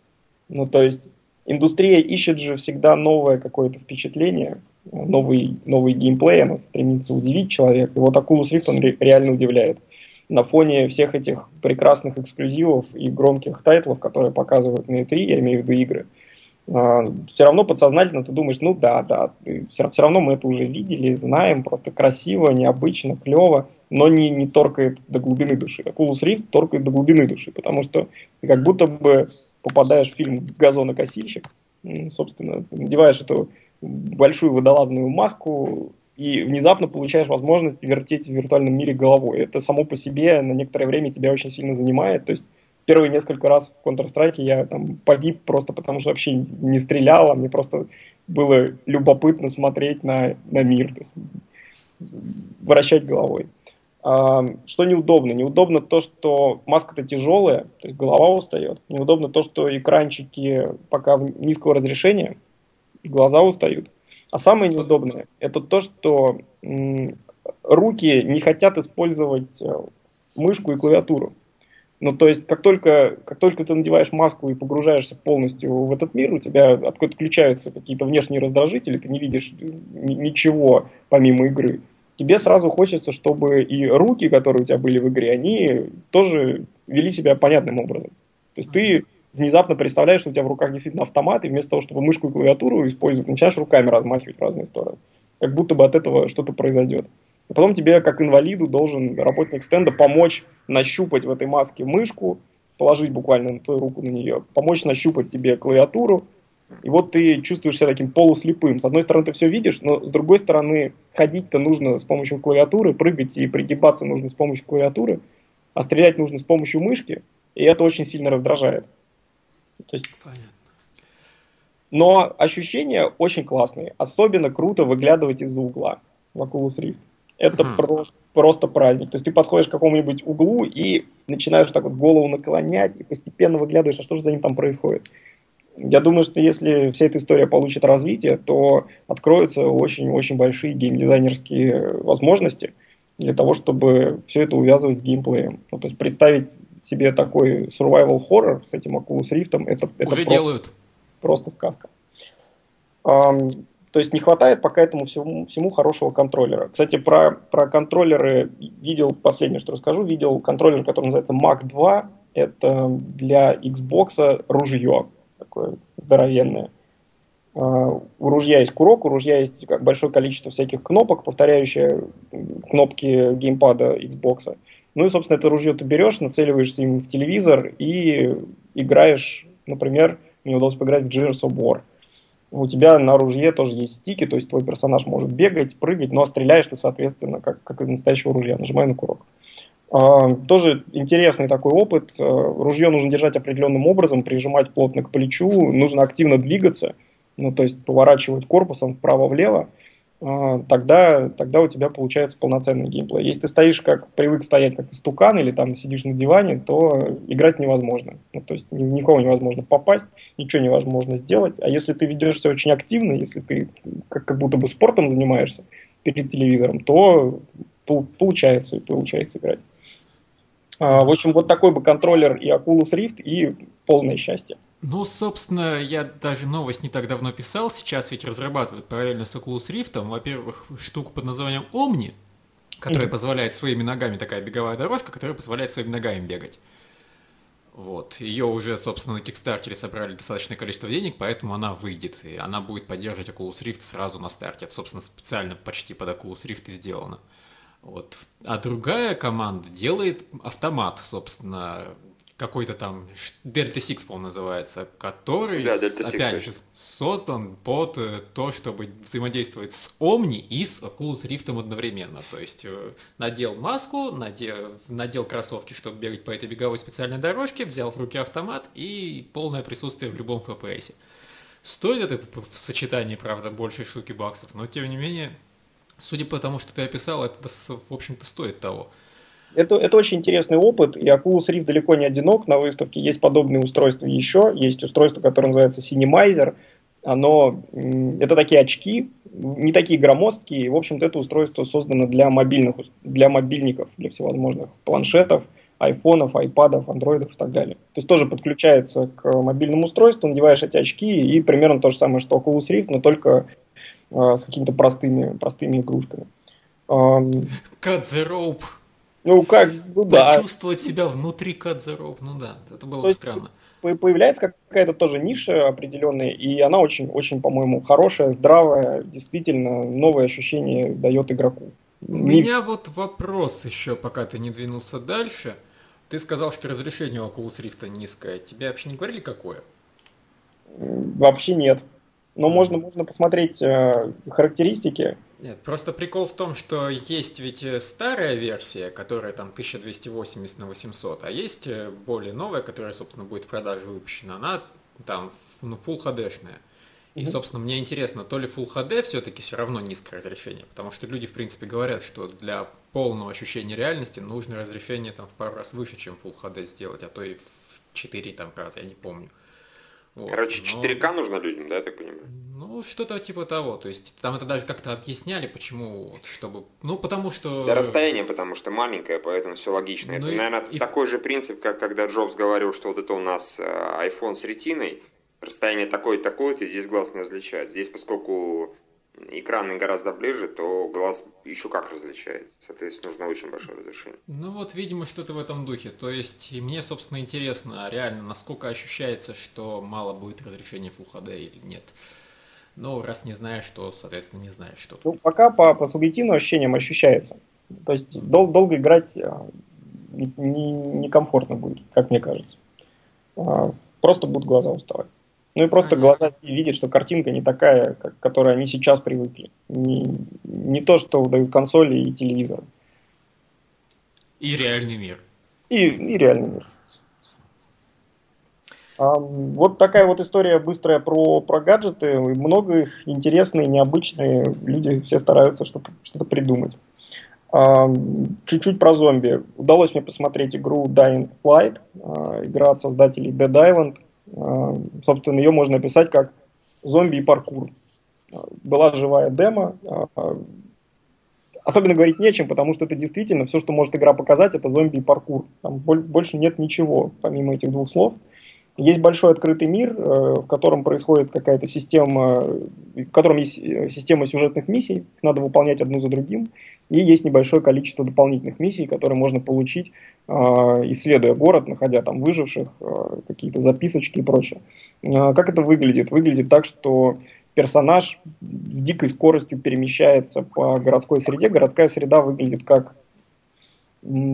Speaker 3: Ну, то есть индустрия ищет же всегда новое какое-то впечатление, новый, новый геймплей, она стремится удивить человека. И вот Oculus Rift он реально удивляет. На фоне всех этих прекрасных эксклюзивов и громких тайтлов, которые показывают на E3, я имею в виду игры, а, все равно подсознательно ты думаешь, ну да, да, все, все равно мы это уже видели, знаем, просто красиво, необычно, клево, но не, не торкает до глубины души. Oculus Rift торкает до глубины души, потому что ты как будто бы попадаешь в фильм «Газонокосильщик», собственно, надеваешь эту большую водолазную маску и внезапно получаешь возможность вертеть в виртуальном мире головой. Это само по себе на некоторое время тебя очень сильно занимает. То есть первые несколько раз в Counter-Strike я там погиб просто потому, что вообще не стрелял, а мне просто было любопытно смотреть на, на мир, то есть вращать головой. А, что неудобно? Неудобно то, что маска-то тяжелая, то есть голова устает. Неудобно то, что экранчики пока низкого разрешения, глаза устают. А самое неудобное это то, что руки не хотят использовать э, мышку и клавиатуру. Ну, то есть, как только, как только ты надеваешь маску и погружаешься полностью в этот мир, у тебя отключаются какие-то внешние раздражители, ты не видишь ничего помимо игры. Тебе сразу хочется, чтобы и руки, которые у тебя были в игре, они тоже вели себя понятным образом. То есть ты внезапно представляешь, что у тебя в руках действительно автомат, и вместо того, чтобы мышку и клавиатуру использовать, начинаешь руками размахивать в разные стороны. Как будто бы от этого что-то произойдет. И потом тебе, как инвалиду, должен работник стенда помочь нащупать в этой маске мышку, положить буквально на твою руку на нее, помочь нащупать тебе клавиатуру, и вот ты чувствуешь себя таким полуслепым. С одной стороны, ты все видишь, но с другой стороны, ходить-то нужно с помощью клавиатуры, прыгать и пригибаться нужно с помощью клавиатуры, а стрелять нужно с помощью мышки, и это очень сильно раздражает. То есть... Понятно. Но ощущения очень классные. Особенно круто выглядывать из-за угла в Oculus Rift. Это uh-huh. просто, просто праздник. То есть ты подходишь к какому-нибудь углу и начинаешь так вот голову наклонять и постепенно выглядываешь, а что же за ним там происходит. Я думаю, что если вся эта история получит развитие, то откроются очень-очень большие геймдизайнерские возможности для того, чтобы все это увязывать с геймплеем. Ну, то есть представить себе такой survival horror с этим Oculus Rift, это, это
Speaker 1: Уже просто, делают.
Speaker 3: просто сказка. Um, то есть не хватает пока этому всему, всему хорошего контроллера. Кстати, про, про контроллеры видел, последнее, что расскажу, видел контроллер, который называется Mac 2. Это для Xbox ружье такое здоровенное. Uh, у ружья есть курок, у ружья есть большое количество всяких кнопок, повторяющие кнопки геймпада Xbox. Ну и, собственно, это ружье ты берешь, нацеливаешься им в телевизор и играешь, например, мне удалось поиграть в Gears of War. У тебя на ружье тоже есть стики, то есть твой персонаж может бегать, прыгать, но стреляешь ты, соответственно, как, как из настоящего ружья, нажимая на курок. А, тоже интересный такой опыт. А, ружье нужно держать определенным образом, прижимать плотно к плечу, нужно активно двигаться, ну, то есть поворачивать корпусом вправо-влево. А, тогда, тогда у тебя получается полноценный геймплей. Если ты стоишь как привык стоять как истукан или там сидишь на диване, то играть невозможно. Ну, то есть никого невозможно попасть, ничего невозможно сделать. А если ты ведешься очень активно, если ты как, как будто бы спортом занимаешься перед телевизором, то получается, получается играть. А, в общем, вот такой бы контроллер и Oculus Rift, и полное счастье.
Speaker 1: Ну, собственно, я даже новость не так давно писал, сейчас ведь разрабатывают параллельно с Oculus Rift, во-первых, штуку под названием Omni, которая mm-hmm. позволяет своими ногами, такая беговая дорожка, которая позволяет своими ногами бегать. Вот. Ее уже, собственно, на Кикстартере собрали достаточное количество денег, поэтому она выйдет. И она будет поддерживать Oculus Rift сразу на старте. Это, собственно, специально почти под Oculus Rift и сделано. Вот. А другая команда делает автомат, собственно, какой-то там Delta Six, по-моему, называется, который, да, Delta Six, опять же, создан под э, то, чтобы взаимодействовать с Omni и с Oculus Rift одновременно. То есть э, надел маску, надел, надел кроссовки, чтобы бегать по этой беговой специальной дорожке, взял в руки автомат и полное присутствие в любом FPS. Стоит это в сочетании, правда, больше штуки баксов, но тем не менее, судя по тому, что ты описал, это, в общем-то, стоит того.
Speaker 3: Это, это очень интересный опыт, и Oculus Rift далеко не одинок. На выставке есть подобные устройства еще. Есть устройство, которое называется Cinemizer. Оно, это такие очки, не такие громоздкие. В общем-то, это устройство создано для мобильных, для мобильников, для всевозможных планшетов, айфонов, айпадов, андроидов и так далее. То есть тоже подключается к мобильному устройству, надеваешь эти очки и примерно то же самое, что Oculus Rift, но только э, с какими-то простыми, простыми игрушками.
Speaker 1: Cut the rope.
Speaker 3: Ну, как, ну
Speaker 1: да. Почувствовать себя внутри Rope, ну да, это было бы странно.
Speaker 3: Появляется какая-то тоже ниша определенная, и она очень, очень, по-моему, хорошая, здравая, действительно новое ощущение дает игроку.
Speaker 1: У не... меня вот вопрос еще, пока ты не двинулся дальше. Ты сказал, что разрешение у Oculus Rift низкое. Тебе вообще не говорили, какое?
Speaker 3: Вообще нет. Но можно, можно посмотреть э, характеристики.
Speaker 1: Нет, просто прикол в том, что есть ведь э, старая версия, которая там 1280 на 800, а есть э, более новая, которая, собственно, будет в продаже выпущена. Она там ну, Full HD-шная. И, собственно, мне интересно, то ли Full HD все-таки все равно низкое разрешение, потому что люди, в принципе, говорят, что для полного ощущения реальности нужно разрешение там в пару раз выше, чем Full HD сделать, а то и в 4 там раза, я не помню.
Speaker 2: Вот, Короче, 4К но... нужно людям, да, я так понимаю?
Speaker 1: Ну, что-то типа того. То есть там это даже как-то объясняли, почему, вот, чтобы... Ну, потому что...
Speaker 2: Да, расстояние, потому что маленькое, поэтому все логично. Ну, это, и, наверное, и... такой же принцип, как когда Джобс говорил, что вот это у нас э, iPhone с ретиной, расстояние такое-такое, ты здесь глаз не различает. Здесь, поскольку экраны гораздо ближе, то глаз еще как различает. Соответственно, нужно очень большое разрешение.
Speaker 1: Ну вот, видимо, что-то в этом духе. То есть, мне, собственно, интересно, реально, насколько ощущается, что мало будет разрешения Full HD или нет. Но раз не знаешь, то, соответственно, не знаешь, что.
Speaker 3: Ну, пока по, по субъективным ощущениям ощущается. То есть дол- долго играть некомфортно не, не будет, как мне кажется. А, просто будут глаза уставать. Ну и просто Понятно. глаза видят, что картинка не такая, как, к которой они сейчас привыкли. Не, не то, что дают консоли и телевизоры.
Speaker 1: И реальный мир.
Speaker 3: И, и реальный мир. А, вот такая вот история быстрая про, про гаджеты. Много их интересные, необычные. Люди все стараются что-то что придумать. А, чуть-чуть про зомби. Удалось мне посмотреть игру Dying Flight. А, игра от создателей Dead Island. А, собственно, ее можно описать как зомби и паркур. Была живая демо. Особенно говорить нечем, потому что это действительно все, что может игра показать, это зомби и паркур. Там больше нет ничего, помимо этих двух слов. Есть большой открытый мир, э, в котором происходит какая-то система, в котором есть э, система сюжетных миссий, их надо выполнять одну за другим, и есть небольшое количество дополнительных миссий, которые можно получить, э, исследуя город, находя там выживших, какие-то записочки и прочее. Как это выглядит? Выглядит так, что персонаж с дикой скоростью перемещается по городской среде. Городская среда выглядит как,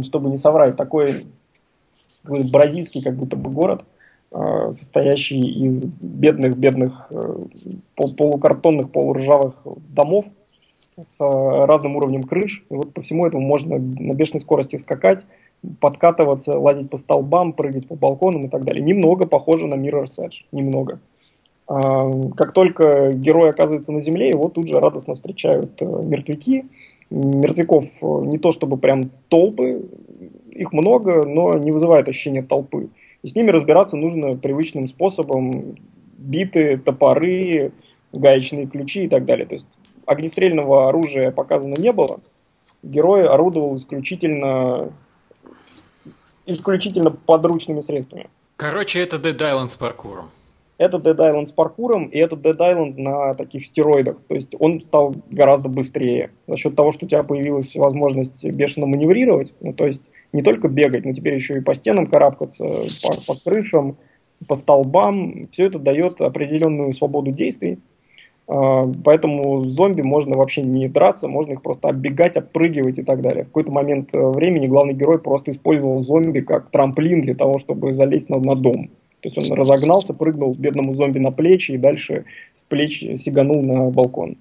Speaker 3: чтобы не соврать, такой бразильский как будто бы город – Э, состоящий из бедных-бедных э, полукартонных, полуржавых домов с разным уровнем крыш. И вот по всему этому можно на бешеной скорости скакать, подкатываться, лазить по столбам, прыгать по балконам и так далее. Немного похоже на Mirror's Edge, немного. А, как только герой оказывается на земле, его тут же радостно встречают э, мертвяки. Мертвяков не то чтобы прям толпы, их много, но не вызывает ощущения толпы. И с ними разбираться нужно привычным способом. Биты, топоры, гаечные ключи и так далее. То есть огнестрельного оружия показано не было. Герой орудовал исключительно, исключительно подручными средствами.
Speaker 1: Короче, это Dead Island с паркуром.
Speaker 3: Это Dead Island с паркуром, и это Dead Island на таких стероидах. То есть он стал гораздо быстрее. За счет того, что у тебя появилась возможность бешено маневрировать, ну, то есть не только бегать, но теперь еще и по стенам карабкаться, по, по крышам, по столбам. Все это дает определенную свободу действий. А, поэтому зомби можно вообще не драться, можно их просто оббегать, обпрыгивать и так далее. В какой-то момент э, времени главный герой просто использовал зомби как трамплин для того, чтобы залезть на, на дом. То есть он разогнался, прыгнул бедному зомби на плечи и дальше с плеч сиганул на балкон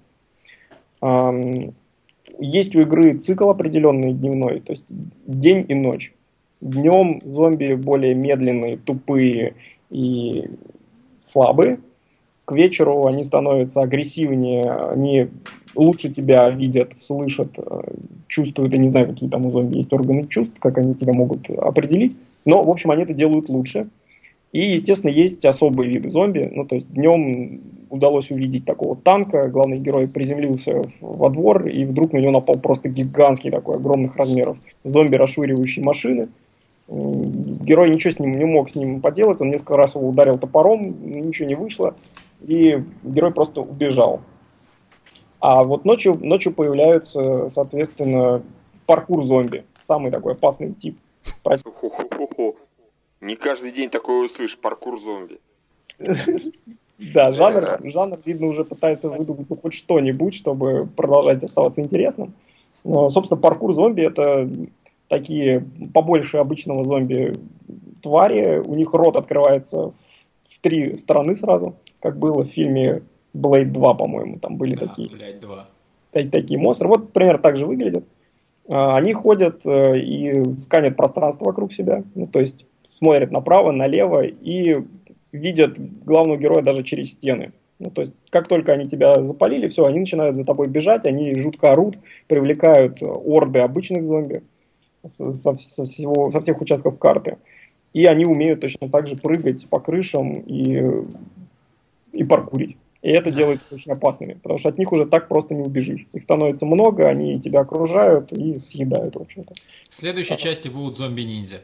Speaker 3: есть у игры цикл определенный дневной, то есть день и ночь. Днем зомби более медленные, тупые и слабые. К вечеру они становятся агрессивнее, они лучше тебя видят, слышат, э, чувствуют, я не знаю, какие там у зомби есть органы чувств, как они тебя могут определить. Но, в общем, они это делают лучше. И, естественно, есть особые виды зомби. Ну, то есть днем удалось увидеть такого танка, главный герой приземлился во двор, и вдруг на него напал просто гигантский такой, огромных размеров зомби, расшвыривающий машины. Герой ничего с ним не мог с ним поделать, он несколько раз его ударил топором, ничего не вышло, и герой просто убежал. А вот ночью, ночью появляются, соответственно, паркур зомби, самый такой опасный тип.
Speaker 2: Не каждый день такое услышишь, паркур зомби.
Speaker 3: Да, жанр, жанр, видно, уже пытается выдумать ну, хоть что-нибудь, чтобы продолжать оставаться интересным. Но, собственно, паркур зомби это такие побольше обычного зомби твари. У них рот открывается в три стороны сразу, как было в фильме Blade 2, по-моему, там были да, такие. Блядь, 2. Такие монстры. Вот примерно так же выглядят. А, они ходят э, и сканят пространство вокруг себя. Ну, то есть смотрят направо, налево и видят главного героя даже через стены. Ну, то есть, как только они тебя запалили, все, они начинают за тобой бежать, они жутко орут, привлекают орды обычных зомби со, со, всего, со всех участков карты. И они умеют точно так же прыгать по крышам и, и паркурить. И это делает их очень опасными, потому что от них уже так просто не убежишь. Их становится много, они тебя окружают и съедают, в общем-то.
Speaker 1: В следующей части будут зомби-ниндзя.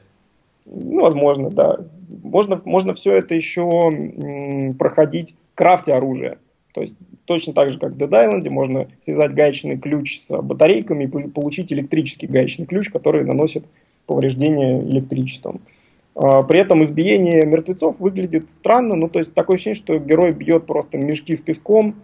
Speaker 3: Ну, возможно, да. Можно, можно все это еще проходить крафте оружия. То есть точно так же, как в Dead Island, можно связать гаечный ключ с батарейками и получить электрический гаечный ключ, который наносит повреждения электричеством. А, при этом избиение мертвецов выглядит странно, ну то есть такое ощущение, что герой бьет просто мешки с песком,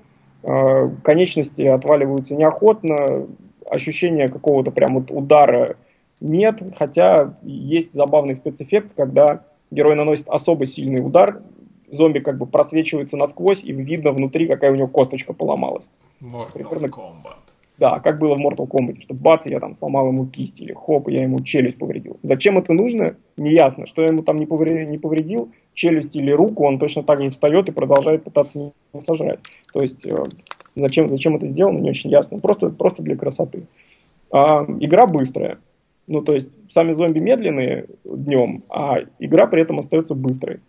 Speaker 3: а, конечности отваливаются неохотно, ощущения какого-то прям вот удара нет, хотя есть забавный спецэффект, когда герой наносит особо сильный удар, зомби как бы просвечивается насквозь, и видно внутри, какая у него косточка поломалась.
Speaker 1: Mortal Примерно... Kombat.
Speaker 3: Да, как было в Mortal Kombat, что бац, я там сломал ему кисть, или хоп, я ему челюсть повредил. Зачем это нужно, неясно. Что я ему там не повредил, не повредил, челюсть или руку, он точно так же встает и продолжает пытаться не сожрать. То есть, э, зачем, зачем это сделано, не очень ясно. Просто, просто для красоты. А, игра быстрая. Ну, то есть, сами зомби медленные днем, а игра при этом остается быстрой.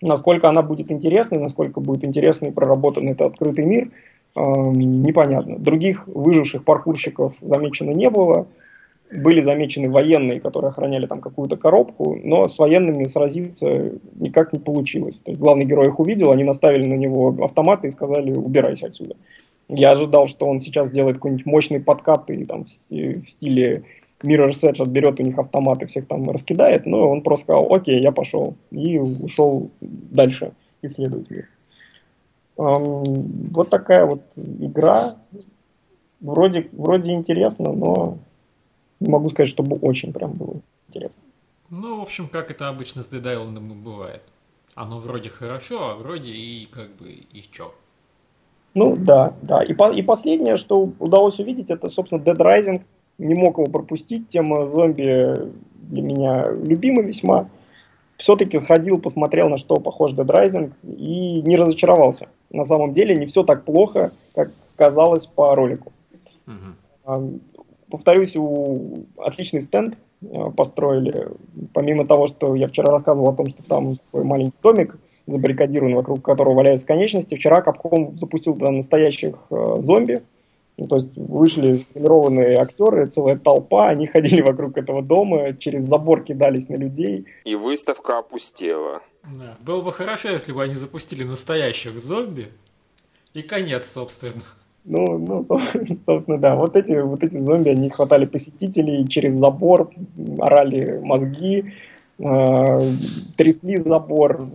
Speaker 3: Насколько она будет интересной, насколько будет интересный проработан это открытый мир – непонятно. Других выживших паркурщиков замечено не было. Были замечены военные, которые охраняли там какую-то коробку, но с военными сразиться никак не получилось. То есть главный герой их увидел, они наставили на него автоматы и сказали «убирайся отсюда». Я ожидал, что он сейчас сделает какой-нибудь мощный подкат и там в стиле Mirror's Edge отберет у них автоматы, всех там раскидает, но он просто сказал «окей, я пошел» и ушел дальше исследовать мир. Вот такая вот игра. Вроде, вроде интересно, но не могу сказать, чтобы очень прям было интересно.
Speaker 1: Ну, в общем, как это обычно с Dead Island бывает. Оно вроде хорошо, а вроде и как бы и чё.
Speaker 3: Ну да, да. И, по, и последнее, что удалось увидеть, это, собственно, Dead Rising. Не мог его пропустить. Тема зомби для меня любима весьма. Все-таки сходил, посмотрел, на что похож Dead Rising и не разочаровался на самом деле не все так плохо, как казалось по ролику. Угу. Повторюсь, у отличный стенд а, построили. Помимо того, что я вчера рассказывал о том, что там такой маленький домик забаррикадирован, вокруг которого валяются конечности, вчера Капком запустил туда настоящих э, зомби. Ну, то есть вышли тренированные актеры, целая толпа, они ходили вокруг этого дома, через забор кидались на людей.
Speaker 2: И выставка опустела.
Speaker 1: Да. Было бы хорошо, если бы они запустили настоящих зомби. И конец, собственно.
Speaker 3: Ну, ну, собственно, да. Вот эти, вот эти зомби, они хватали посетителей через забор, орали мозги, э, трясли забор,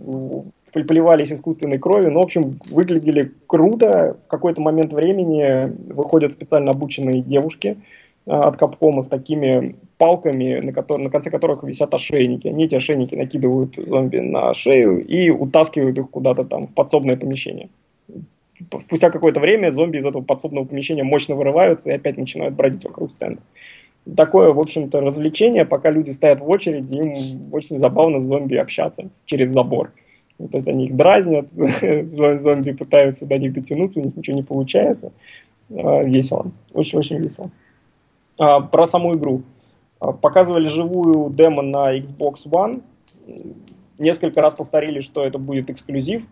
Speaker 3: плевались искусственной крови. Ну, в общем, выглядели круто. В какой-то момент времени выходят специально обученные девушки э, от Капкома с такими палками, на, которые, на конце которых висят ошейники. Они эти ошейники накидывают зомби на шею и утаскивают их куда-то там в подсобное помещение. Спустя какое-то время зомби из этого подсобного помещения мощно вырываются и опять начинают бродить вокруг стенда. Такое, в общем-то, развлечение, пока люди стоят в очереди, им очень забавно с зомби общаться через забор. То есть они их дразнят, зомби пытаются до них дотянуться, у них ничего не получается. А, весело. Очень-очень весело. А, про саму игру. А, показывали живую демо на Xbox One. Несколько раз повторили, что это будет эксклюзив.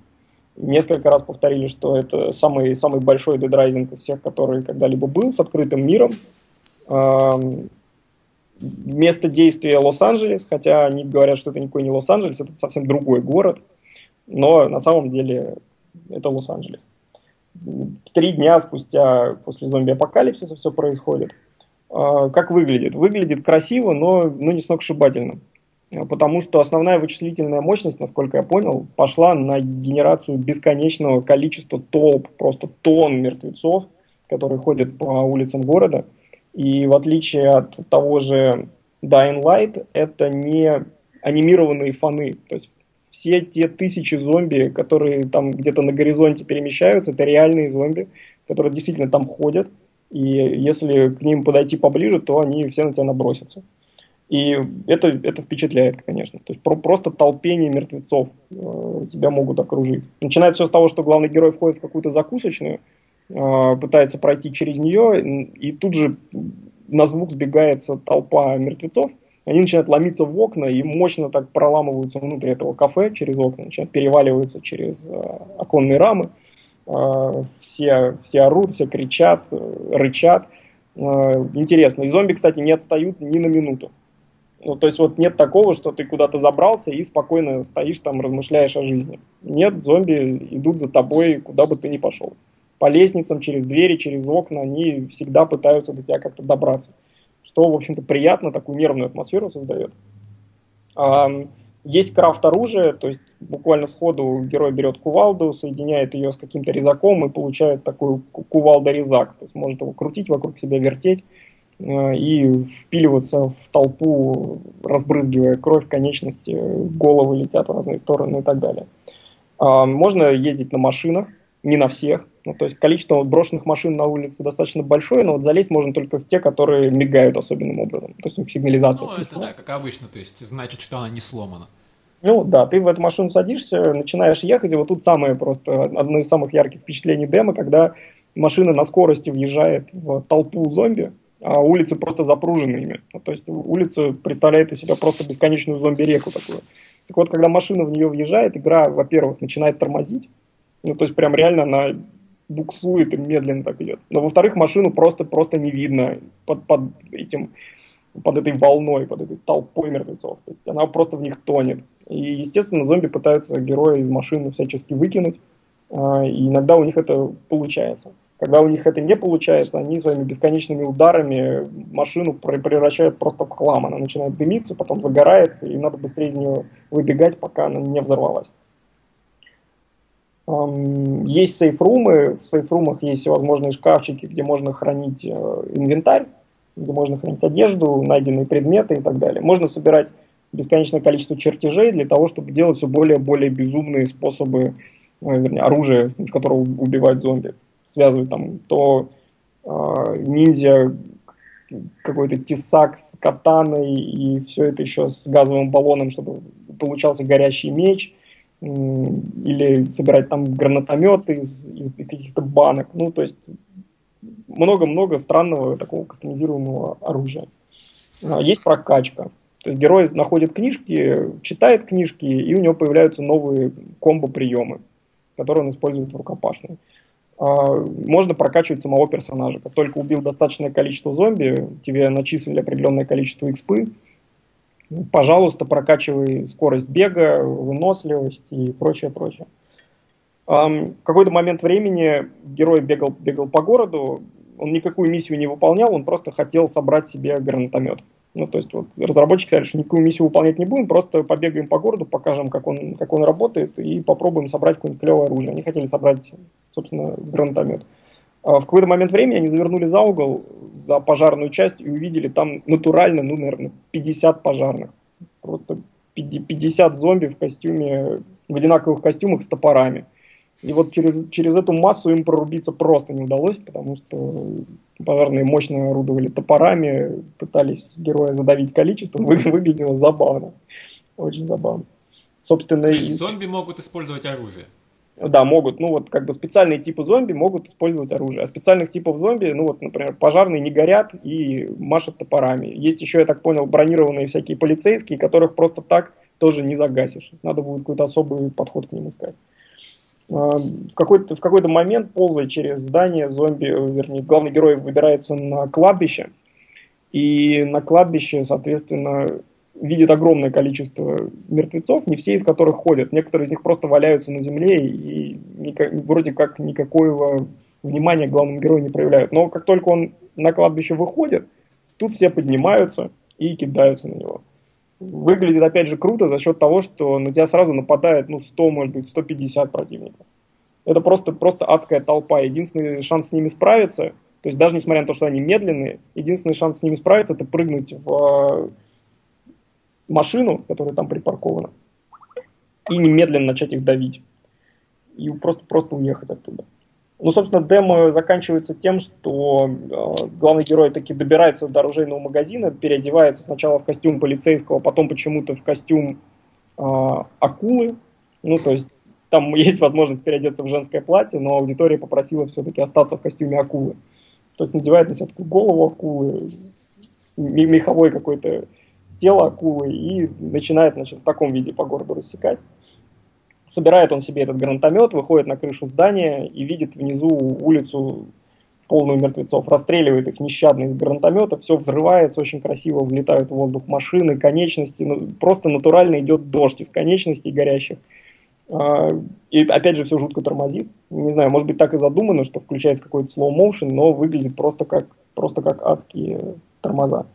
Speaker 3: Несколько раз повторили, что это самый, самый большой Dead Rising из всех, который когда-либо был, с открытым миром. Место действия Лос-Анджелес, хотя они говорят, что это никакой не Лос-Анджелес, это совсем другой город. Но на самом деле это Лос-Анджелес. Три дня спустя после зомби-апокалипсиса все происходит. А, как выглядит? Выглядит красиво, но, но не сногсшибательно. Потому что основная вычислительная мощность, насколько я понял, пошла на генерацию бесконечного количества толп, просто тонн мертвецов, которые ходят по улицам города. И в отличие от того же Dying Light, это не анимированные фоны. То есть все те тысячи зомби, которые там где-то на горизонте перемещаются, это реальные зомби, которые действительно там ходят. И если к ним подойти поближе, то они все на тебя набросятся. И это, это впечатляет, конечно. То есть про, просто толпение мертвецов э, тебя могут окружить. Начинается все с того, что главный герой входит в какую-то закусочную, э, пытается пройти через нее, и тут же на звук сбегается толпа мертвецов, они начинают ломиться в окна и мощно так проламываются внутрь этого кафе через окна, начинают переваливаться через э, оконные рамы. Э, все, все орут, все кричат, э, рычат. Э, интересно. И зомби, кстати, не отстают ни на минуту. Ну, то есть вот нет такого, что ты куда-то забрался и спокойно стоишь там, размышляешь о жизни. Нет, зомби идут за тобой, куда бы ты ни пошел. По лестницам, через двери, через окна, они всегда пытаются до тебя как-то добраться. Что, в общем-то, приятно, такую нервную атмосферу создает. Есть крафт оружия, то есть буквально сходу герой берет кувалду, соединяет ее с каким-то резаком и получает такой кувалда-резак. То есть может его крутить вокруг себя, вертеть э, и впиливаться в толпу, разбрызгивая кровь, конечности, головы летят в разные стороны и так далее. Можно ездить на машинах, не на всех. Ну, то есть количество брошенных машин на улице достаточно большое, но вот залезть можно только в те, которые мигают особенным образом. То есть у них сигнализация.
Speaker 1: Ну, это да, как обычно, то есть значит, что она не сломана.
Speaker 3: Ну да, ты в эту машину садишься, начинаешь ехать, и вот тут самое просто, одно из самых ярких впечатлений демо, когда машина на скорости въезжает в толпу зомби, а улицы просто запружены ими. Ну, то есть улица представляет из себя просто бесконечную зомби-реку такую. Так вот, когда машина в нее въезжает, игра, во-первых, начинает тормозить, ну, то есть прям реально она буксует и медленно так идет. Но во-вторых, машину просто, просто не видно под, под этим, под этой волной, под этой толпой мертвецов. То есть она просто в них тонет. И, естественно, зомби пытаются героя из машины всячески выкинуть. А, и иногда у них это получается. Когда у них это не получается, они своими бесконечными ударами машину превращают просто в хлам. Она начинает дымиться, потом загорается, и надо быстрее из нее выбегать, пока она не взорвалась. Есть сейфрумы, в сейфрумах есть всевозможные шкафчики, где можно хранить э, инвентарь, где можно хранить одежду, найденные предметы и так далее. Можно собирать бесконечное количество чертежей для того, чтобы делать все более и более безумные способы, э, вернее, оружия, с которого убивать зомби. Связывать там то э, ниндзя, какой-то тесак с катаной и все это еще с газовым баллоном, чтобы получался горящий меч – или собирать там гранатометы из, из каких-то банок. Ну, то есть много-много странного такого кастомизируемого оружия. А, есть прокачка. То есть герой находит книжки, читает книжки, и у него появляются новые комбо-приемы, которые он использует в рукопашной. А, можно прокачивать самого персонажа. Как только убил достаточное количество зомби, тебе начислили определенное количество экспы, пожалуйста, прокачивай скорость бега, выносливость и прочее, прочее. В какой-то момент времени герой бегал, бегал по городу, он никакую миссию не выполнял, он просто хотел собрать себе гранатомет. Ну, то есть вот, разработчики сказали, что никакую миссию выполнять не будем, просто побегаем по городу, покажем, как он, как он работает, и попробуем собрать какое-нибудь клевое оружие. Они хотели собрать, собственно, гранатомет. А в какой-то момент времени они завернули за угол, за пожарную часть, и увидели там натурально, ну, наверное, 50 пожарных. Просто 50 зомби в костюме, в одинаковых костюмах с топорами. И вот через, через эту массу им прорубиться просто не удалось, потому что пожарные мощно орудовали топорами, пытались героя задавить количеством, вы, выглядело забавно. Очень забавно.
Speaker 1: Собственно, То есть и... зомби могут использовать оружие?
Speaker 3: Да, могут. Ну вот как бы специальные типы зомби могут использовать оружие. А специальных типов зомби, ну вот, например, пожарные не горят и машут топорами. Есть еще, я так понял, бронированные всякие полицейские, которых просто так тоже не загасишь. Надо будет какой-то особый подход к ним искать. А, в какой-то, в какой-то момент, ползая через здание, зомби, вернее, главный герой выбирается на кладбище. И на кладбище, соответственно, видит огромное количество мертвецов, не все из которых ходят. Некоторые из них просто валяются на земле и вроде как никакого внимания главному герою не проявляют. Но как только он на кладбище выходит, тут все поднимаются и кидаются на него. Выглядит, опять же, круто за счет того, что на тебя сразу нападает, ну, 100, может быть, 150 противников. Это просто, просто адская толпа. Единственный шанс с ними справиться, то есть даже несмотря на то, что они медленные, единственный шанс с ними справиться, это прыгнуть в машину, которая там припаркована, и немедленно начать их давить. И просто, просто уехать оттуда. Ну, собственно, демо заканчивается тем, что э, главный герой таки добирается до оружейного магазина, переодевается сначала в костюм полицейского, потом почему-то в костюм э, акулы. Ну, то есть там есть возможность переодеться в женское платье, но аудитория попросила все-таки остаться в костюме акулы. То есть надевает на себя такую голову акулы, меховой какой-то тело акулы и начинает значит, в таком виде по городу рассекать. Собирает он себе этот гранатомет, выходит на крышу здания и видит внизу улицу полную мертвецов, расстреливает их нещадно из гранатомета, все взрывается, очень красиво взлетают в воздух машины, конечности, ну, просто натурально идет дождь из конечностей горящих. А, и опять же все жутко тормозит. Не знаю, может быть так и задумано, что включается какой-то slow motion, но выглядит просто как, просто как адские тормоза.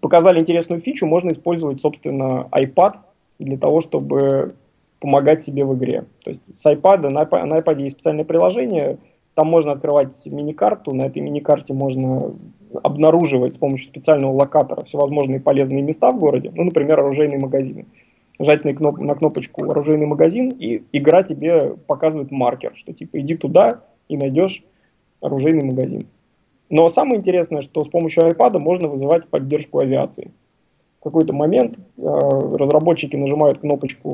Speaker 3: Показали интересную фичу, можно использовать, собственно, iPad для того, чтобы помогать себе в игре. То есть с iPad, на iPad, на iPad есть специальное приложение, там можно открывать мини-карту, на этой мини-карте можно обнаруживать с помощью специального локатора всевозможные полезные места в городе, ну, например, оружейные магазины. Жать на, кноп на кнопочку оружейный магазин, и игра тебе показывает маркер, что типа иди туда и найдешь оружейный магазин. Но самое интересное, что с помощью iPad можно вызывать поддержку авиации. В какой-то момент э, разработчики нажимают кнопочку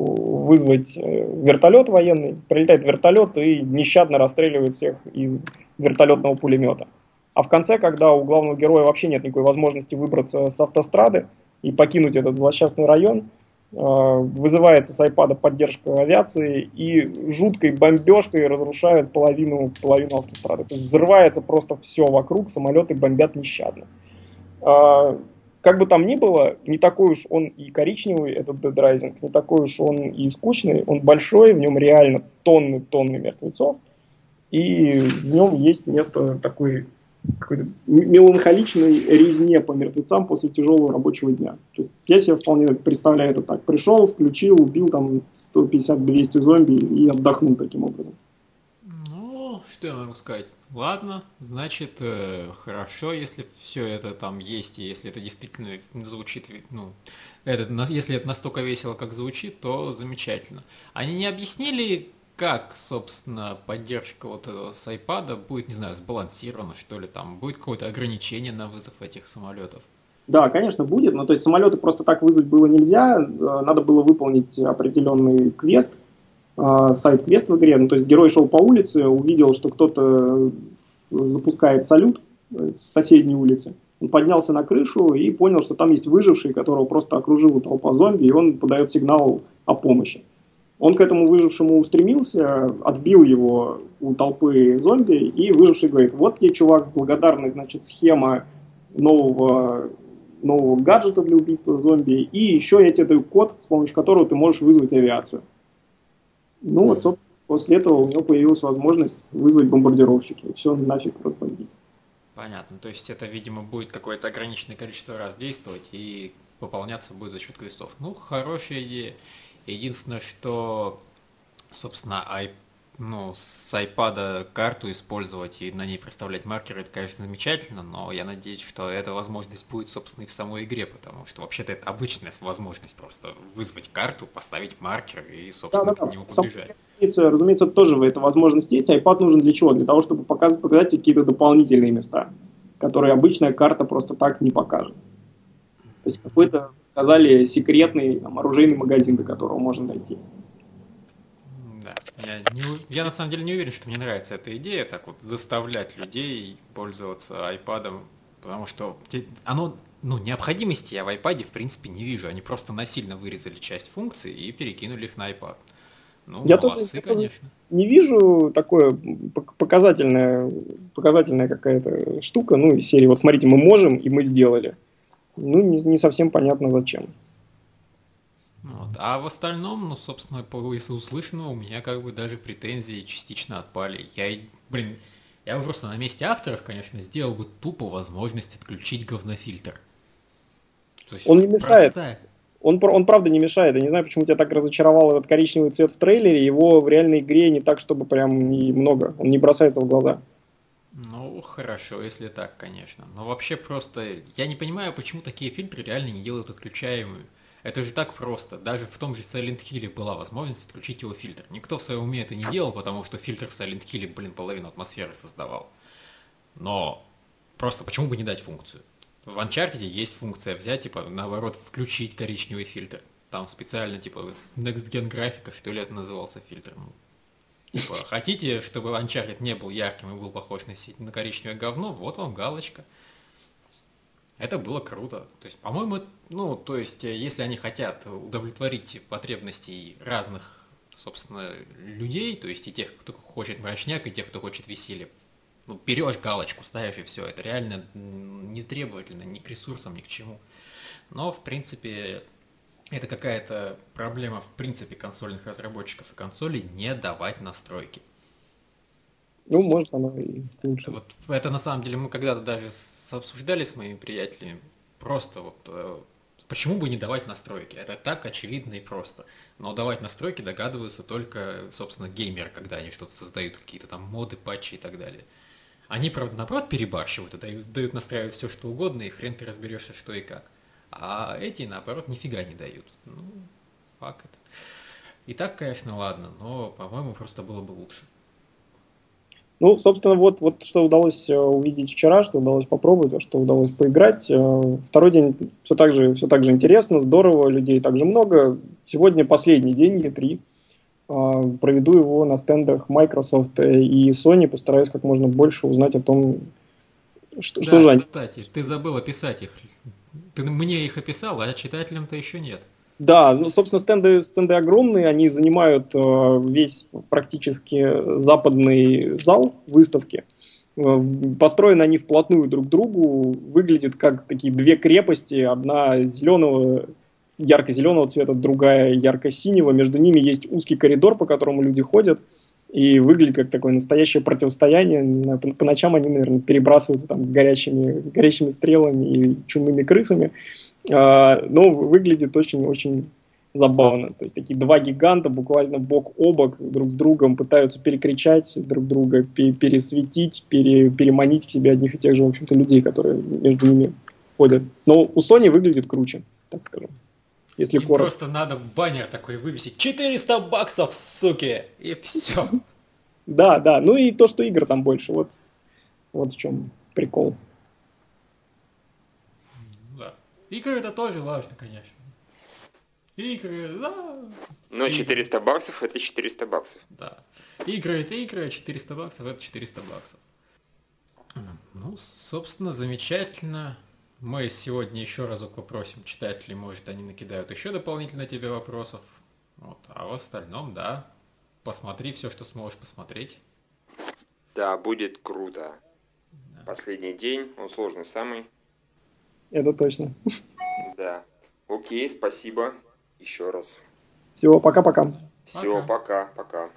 Speaker 3: «вызвать э, вертолет военный», прилетает вертолет и нещадно расстреливает всех из вертолетного пулемета. А в конце, когда у главного героя вообще нет никакой возможности выбраться с автострады и покинуть этот злосчастный район, вызывается с iPad поддержка авиации и жуткой бомбежкой разрушает половину, половину автострады. То есть взрывается просто все вокруг, самолеты бомбят нещадно. Э, как бы там ни было, не такой уж он и коричневый, этот Dead Rising, не такой уж он и скучный, он большой, в нем реально тонны-тонны мертвецов, и в нем есть место такой какой-то меланхоличной резне по мертвецам после тяжелого рабочего дня. То есть я себе вполне представляю это так. Пришел, включил, убил там 150-200 зомби и отдохнул таким образом.
Speaker 1: Ну, что я могу сказать? Ладно, значит, э, хорошо, если все это там есть, и если это действительно звучит, ну, это, если это настолько весело, как звучит, то замечательно. Они не объяснили, как, собственно, поддержка вот этого с iPad будет, не знаю, сбалансирована, что ли, там, будет какое-то ограничение на вызов этих самолетов?
Speaker 3: Да, конечно, будет, но то есть самолеты просто так вызвать было нельзя, э, надо было выполнить определенный квест, э, сайт-квест в игре, ну, то есть герой шел по улице, увидел, что кто-то запускает салют с соседней улицы, он поднялся на крышу и понял, что там есть выживший, которого просто окружила толпа зомби, и он подает сигнал о помощи. Он к этому выжившему устремился, отбил его у толпы зомби, и выживший говорит, вот тебе, чувак, благодарный, значит, схема нового, нового гаджета для убийства зомби, и еще я тебе даю код, с помощью которого ты можешь вызвать авиацию. Ну вот, собственно, после этого у него появилась возможность вызвать бомбардировщики, и все нафиг разбомбить.
Speaker 1: Понятно, то есть это, видимо, будет какое-то ограниченное количество раз действовать, и пополняться будет за счет квестов. Ну, хорошая идея. Единственное, что, собственно, i, ну, с iPad карту использовать и на ней проставлять маркеры, это, конечно, замечательно, но я надеюсь, что эта возможность будет, собственно, и в самой игре, потому что вообще-то это обычная возможность просто вызвать карту, поставить маркер и, собственно, да, да, да. к нему побежать.
Speaker 3: Разумеется, разумеется, тоже эта возможность есть. iPad нужен для чего? Для того, чтобы показать, показать какие-то дополнительные места, которые обычная карта просто так не покажет. То есть какой-то сказали секретный там, оружейный магазин, до которого можно дойти.
Speaker 1: Да, я, не, я на самом деле не уверен, что мне нравится эта идея, так вот заставлять людей пользоваться iPad, потому что оно, ну, необходимости я в iPad в принципе не вижу, они просто насильно вырезали часть функций и перекинули их на iPad.
Speaker 3: Ну, я молодцы, тоже конечно. не вижу такое показательная, показательная какая-то штука, ну, из серии, вот смотрите, мы можем, и мы сделали ну, не, не совсем понятно зачем.
Speaker 1: Вот. А в остальном, ну, собственно, по из услышанного у меня как бы даже претензии частично отпали. Я, блин, я бы просто на месте авторов, конечно, сделал бы тупо возможность отключить говнофильтр.
Speaker 3: То есть Он не мешает. Простая... Он, он правда не мешает. Я не знаю, почему тебя так разочаровал этот коричневый цвет в трейлере. Его в реальной игре не так, чтобы прям не много. Он не бросается в глаза.
Speaker 1: Ну, хорошо, если так, конечно. Но вообще просто... Я не понимаю, почему такие фильтры реально не делают отключаемыми. Это же так просто. Даже в том же Silent Hill была возможность отключить его фильтр. Никто в своем уме это не делал, потому что фильтр в Silent Hill, блин, половину атмосферы создавал. Но просто почему бы не дать функцию? В Uncharted есть функция взять, типа, наоборот, включить коричневый фильтр. Там специально, типа, Next Gen графика, что ли, это назывался фильтр. Типа, хотите, чтобы Uncharted не был ярким и был похож на, на коричневое говно, вот вам галочка. Это было круто. То есть, по-моему, ну, то есть, э, если они хотят удовлетворить потребности разных собственно, людей, то есть и тех, кто хочет мрачняк, и тех, кто хочет веселье. Ну, берешь галочку, ставишь и все. Это реально не требовательно ни к ресурсам, ни к чему. Но, в принципе, это какая-то проблема, в принципе, консольных разработчиков и консолей не давать настройки.
Speaker 3: Ну, может, оно и лучше.
Speaker 1: Вот это на самом деле мы когда-то даже обсуждали с моими приятелями. Просто вот э, почему бы не давать настройки? Это так очевидно и просто. Но давать настройки догадываются только, собственно, геймеры, когда они что-то создают, какие-то там моды, патчи и так далее. Они, правда, наоборот, перебарщивают и дают, дают настраивать все, что угодно, и хрен ты разберешься, что и как. А эти, наоборот, нифига не дают. Ну, факт. И так, конечно, ладно, но, по-моему, просто было бы лучше.
Speaker 3: Ну, собственно, вот, вот что удалось э, увидеть вчера, что удалось попробовать, что удалось поиграть. Э, второй день все так же, все так же интересно, здорово, людей также много. Сегодня последний день E3. Э, проведу его на стендах Microsoft и Sony, постараюсь как можно больше узнать о том,
Speaker 1: что, да, что же они. Кстати, ты забыл описать их. Ты мне их описал, а читателям-то еще нет.
Speaker 3: Да, ну, собственно, стенды, стенды огромные, они занимают э, весь практически западный зал выставки. Э, построены они вплотную друг к другу, выглядят как такие две крепости, одна зеленого, ярко-зеленого цвета, другая ярко-синего, между ними есть узкий коридор, по которому люди ходят, и выглядит как такое настоящее противостояние. По ночам они, наверное, перебрасываются там горячими, горячими стрелами и чумными крысами. А, но выглядит очень-очень забавно. То есть такие два гиганта буквально бок о бок друг с другом пытаются перекричать друг друга, пересветить, пере, переманить к себе одних и тех же, в общем-то, людей, которые между ними ходят. Но у Sony выглядит круче, так скажем.
Speaker 1: Если Им коротко. просто надо баннер такой вывесить. 400 баксов, суки! И все.
Speaker 3: Да, да. Ну и то, что игр там больше. Вот, вот в чем прикол.
Speaker 1: Игры это тоже важно, конечно. Игры, да.
Speaker 2: Но 400 игры. баксов это 400 баксов.
Speaker 1: Да. Игры это игры, а 400 баксов это 400 баксов. Ну, собственно, замечательно. Мы сегодня еще разок попросим читателей, может, они накидают еще дополнительно тебе вопросов. Вот. А в остальном, да, посмотри все, что сможешь посмотреть.
Speaker 2: Да, будет круто. Да. Последний день, он сложный самый.
Speaker 3: Это точно.
Speaker 2: Да. Окей, спасибо еще раз.
Speaker 3: Всего пока-пока.
Speaker 2: Всего пока-пока.